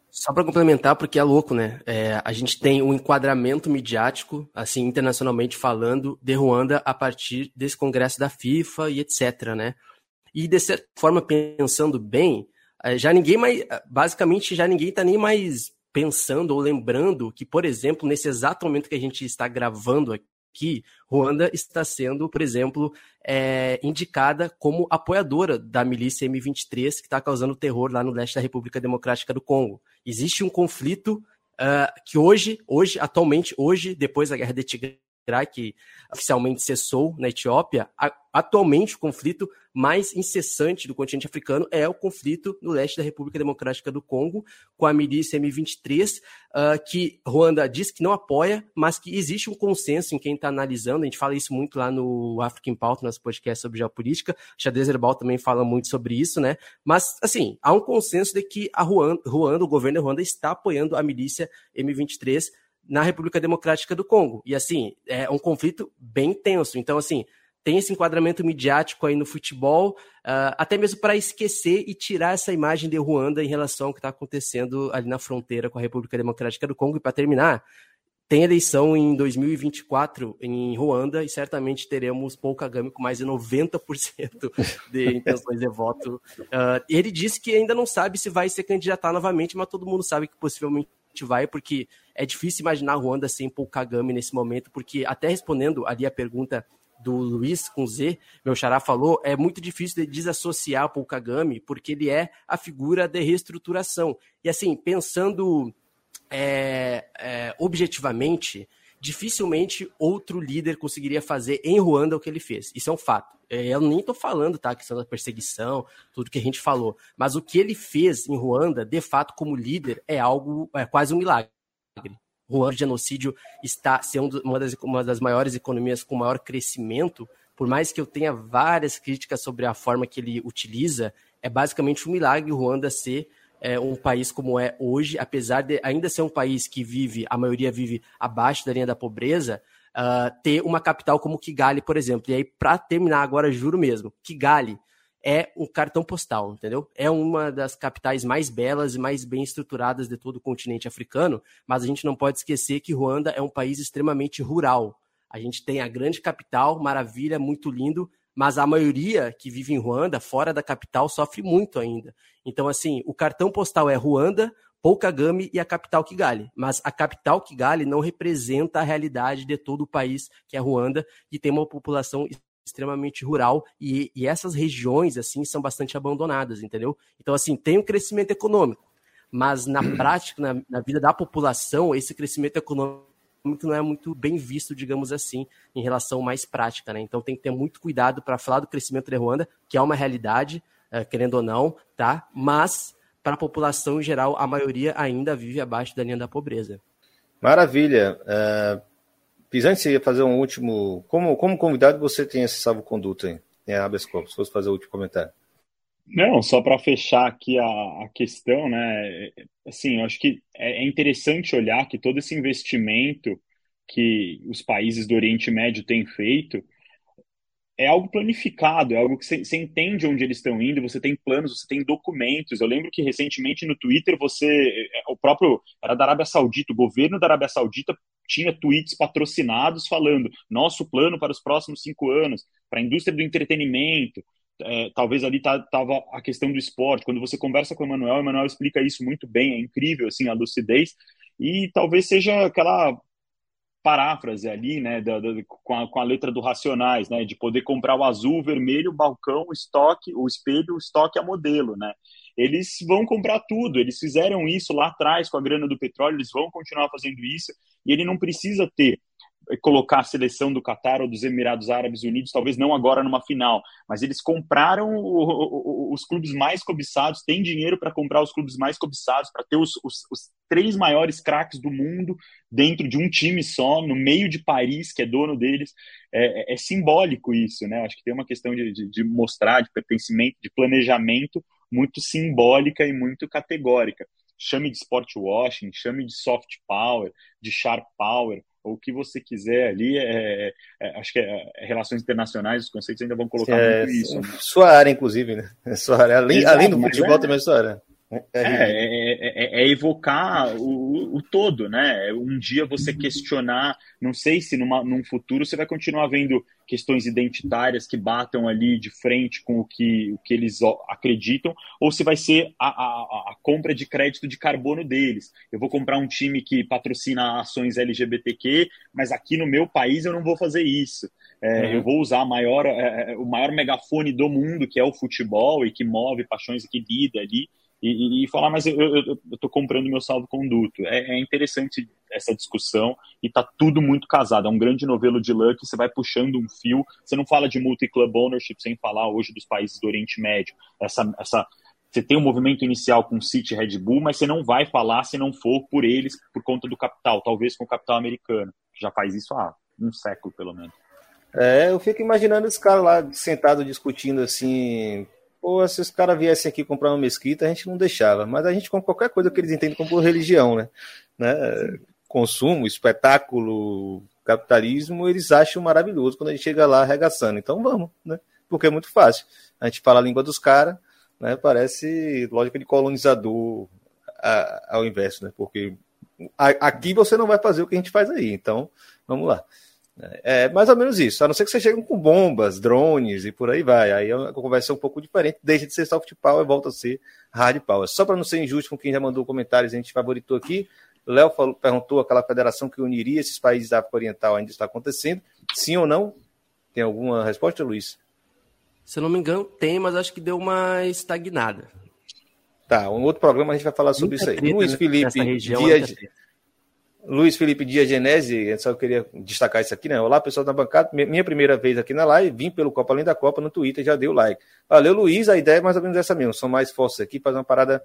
Speaker 5: Só para complementar, porque é louco, né? É, a gente tem um enquadramento midiático, assim, internacionalmente falando, de Ruanda a partir desse congresso da FIFA e etc, né? E de certa forma, pensando bem, eh, já ninguém mais, basicamente, já ninguém está nem mais pensando ou lembrando que, por exemplo, nesse exato momento que a gente está gravando aqui, Ruanda está sendo, por exemplo, é, indicada como apoiadora da milícia M23 que está causando terror lá no leste da República Democrática do Congo. Existe um conflito uh, que hoje, hoje, atualmente, hoje, depois da guerra de Tigre que oficialmente cessou na Etiópia, atualmente o conflito mais incessante do continente africano é o conflito no leste da República Democrática do Congo, com a milícia M23, uh, ah, que Ruanda diz que não apoia, mas que existe um consenso em quem está analisando, a gente fala isso muito lá no African Pauta, nosso podcast sobre geopolítica, Xadrez Herbal também fala muito sobre isso, né? Mas, assim, há um consenso de que a Ruanda, Ruanda o governo de Ruanda está apoiando a milícia M23 na República Democrática do Congo. E assim, é um conflito bem tenso. Então, assim, tem esse enquadramento midiático aí no futebol, uh, até mesmo para esquecer e tirar essa imagem de Ruanda em relação ao que está acontecendo ali na fronteira com a República Democrática do Congo. E para terminar, tem eleição em 2024 em Ruanda e certamente teremos Paul Kagame com mais de 90% de intenções de voto. Uh, ele disse que ainda não sabe se vai se candidatar novamente, mas todo mundo sabe que possivelmente vai, porque é difícil imaginar Ruanda sem Paul Kagame nesse momento, porque até respondendo ali a pergunta do Luiz com Z, meu xará falou, é muito difícil de desassociar o Kagame, porque ele é a figura de reestruturação. E assim, pensando é, é, objetivamente, dificilmente outro líder conseguiria fazer em Ruanda o que ele fez. Isso é um fato. É, eu nem estou falando, tá? A questão da perseguição, tudo que a gente falou. Mas o que ele fez em Ruanda, de fato, como líder, é algo, é quase um milagre. Ruanda, o genocídio está sendo uma das, uma das maiores economias com maior crescimento. Por mais que eu tenha várias críticas sobre a forma que ele utiliza, é basicamente um milagre Ruanda ser é, um país como é hoje, apesar de ainda ser um país que vive, a maioria vive abaixo da linha da pobreza, uh, ter uma capital como Kigali, por exemplo. E aí, para terminar agora, juro mesmo, Kigali é um cartão postal, entendeu? É uma das capitais mais belas e mais bem estruturadas de todo o continente africano, mas a gente não pode esquecer que Ruanda é um país extremamente rural. A gente tem a grande capital, maravilha, muito lindo, mas a maioria que vive em Ruanda, fora da capital, sofre muito ainda. Então, assim, o cartão postal é Ruanda, Poucagame e a capital Kigali. Mas a capital Kigali não representa a realidade de todo o país, que é Ruanda, e tem uma população extremamente rural e, e essas regiões assim são bastante abandonadas, entendeu? Então assim tem um crescimento econômico, mas na prática, na, na vida da população, esse crescimento econômico não é muito bem visto, digamos assim, em relação mais prática, né? Então tem que ter muito cuidado para falar do crescimento de Ruanda, que é uma realidade, é, querendo ou não, tá? Mas para a população em geral, a maioria ainda vive abaixo da linha da pobreza.
Speaker 1: Maravilha. Uh, Pisante, você ia fazer um último. Como, como convidado, você tem esse salvo-conduto aí, em habeas corpus? Se fosse fazer o último comentário.
Speaker 4: Não, só para fechar aqui a, a, questão, né? Assim, eu acho que é, é interessante olhar que todo esse investimento que os países do Oriente Médio têm feito é algo planificado, é algo que você entende onde eles estão indo, você tem planos, você tem documentos. Eu lembro que recentemente no Twitter você, é, o próprio, era da Arábia Saudita, o governo da Arábia Saudita tinha tweets patrocinados falando nosso plano para os próximos cinco anos, para a indústria do entretenimento, é, talvez ali tá, a questão do esporte. Quando você conversa com o Emanuel, o Emanuel explica isso muito bem, é incrível assim a lucidez e talvez seja aquela paráfrase ali, né, da, da, com, a, com, a, letra do Racionais, né, de poder comprar o azul, o vermelho, o balcão, o estoque, o espelho, o estoque a modelo, né. Eles vão comprar tudo, eles fizeram isso lá atrás com a grana do petróleo, eles vão continuar fazendo isso, e ele não precisa ter colocar a seleção do Catar ou dos Emirados Árabes Unidos, talvez não agora numa final, mas eles compraram o, o, os clubes mais cobiçados, têm dinheiro para comprar os clubes mais cobiçados, para ter os, os, os, três maiores craques do mundo dentro de um time só, no meio de Paris, que é dono deles. É, é, é simbólico isso, né? Acho que tem uma questão de, de, de mostrar, de pertencimento, de planejamento muito simbólica e muito categórica. Chame de sport washing, chame de soft power, de sharp power, o que você quiser ali, é, é, acho que é, é, relações internacionais, os conceitos ainda vão colocar é, muito isso. Né?
Speaker 1: Sua área, inclusive, né? Sua área. Além, Exato, além do futebol, é também é sua área.
Speaker 4: É, é, é, evocar o, o, todo, né? Um dia você questionar, não sei se numa, num futuro você vai continuar vendo questões identitárias que batam ali de frente com o que, o que eles acreditam, ou se vai ser a, a, a compra de crédito de carbono deles. Eu vou comprar um time que patrocina ações LGBTQ, mas aqui no meu país eu não vou fazer isso. É, uhum. Eu vou usar maior, é, o maior megafone do mundo, que é o futebol, e que move paixões e que lida ali e, e, falar, mas eu estou comprando meu salvo-conduto. É, é, interessante essa discussão e tá tudo muito casado. É um grande novelo de Luck, você vai puxando um fio. Você não fala de multi-club ownership sem falar hoje dos países do Oriente Médio. Essa, essa, você tem um movimento inicial com City e Red Bull, mas você não vai falar se não for por eles, por conta do capital, talvez com o capital americano, que já faz isso há um século, pelo menos.
Speaker 1: É, eu fico imaginando esse cara lá sentado discutindo assim, Pô, se os caras viessem aqui comprar uma mesquita, a gente não deixava. Mas a gente compra qualquer coisa que eles entendem como religião, né? né? Consumo, espetáculo, capitalismo, eles acham maravilhoso quando a gente chega lá arregaçando. Então vamos, né? Porque é muito fácil. A gente fala a língua dos caras, né? Parece lógica de colonizador ao inverso, né? Porque aqui você não vai fazer o que a gente faz aí. Então, vamos lá. É mais ou menos isso, a não ser que vocês cheguem com bombas, drones e por aí vai. Aí a conversa é um pouco diferente, deixa de ser soft power e volta a ser hard power. Só para não ser injusto com quem já mandou comentários, a gente favoritou aqui. Léo perguntou aquela federação que uniria esses países da África Oriental ainda está acontecendo. Sim ou não? Tem alguma resposta, Luiz?
Speaker 5: Se eu não me engano, tem, mas acho que deu uma estagnada.
Speaker 1: Tá, um outro programa a gente vai falar sobre isso aí. Luiz Felipe região, Dias, Luiz Felipe Dias Genese, só queria destacar isso aqui, né? Olá, pessoal da bancada, minha primeira vez aqui na live, vim pelo Copa Além da Copa no Twitter, já deu like. Valeu, Luiz, a ideia é mais ou menos essa mesmo, são mais fortes aqui, fazer uma parada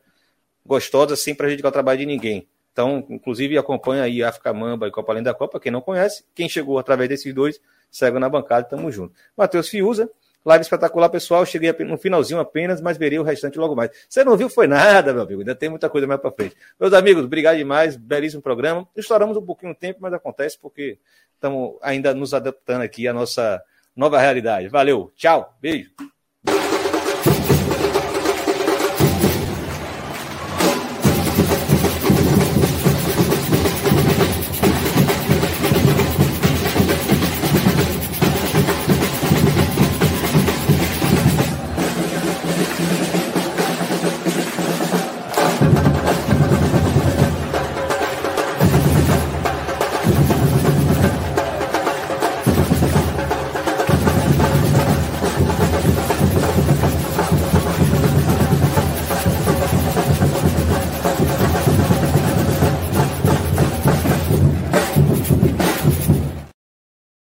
Speaker 1: gostosa, sem prejudicar o trabalho de ninguém. Então, inclusive, acompanha aí África Mamba e Copa Além da Copa, quem não conhece, quem chegou através desses dois, segue na bancada, tamo junto. Matheus Fiuza, Live espetacular, pessoal. Cheguei no finalzinho apenas, mas verei o restante logo mais. Você não viu, foi nada, meu amigo. Ainda tem muita coisa mais para frente. Meus amigos, obrigado demais. Belíssimo programa. Estouramos um pouquinho o tempo, mas acontece porque estamos ainda nos adaptando aqui à nossa nova realidade. Valeu, tchau, beijo.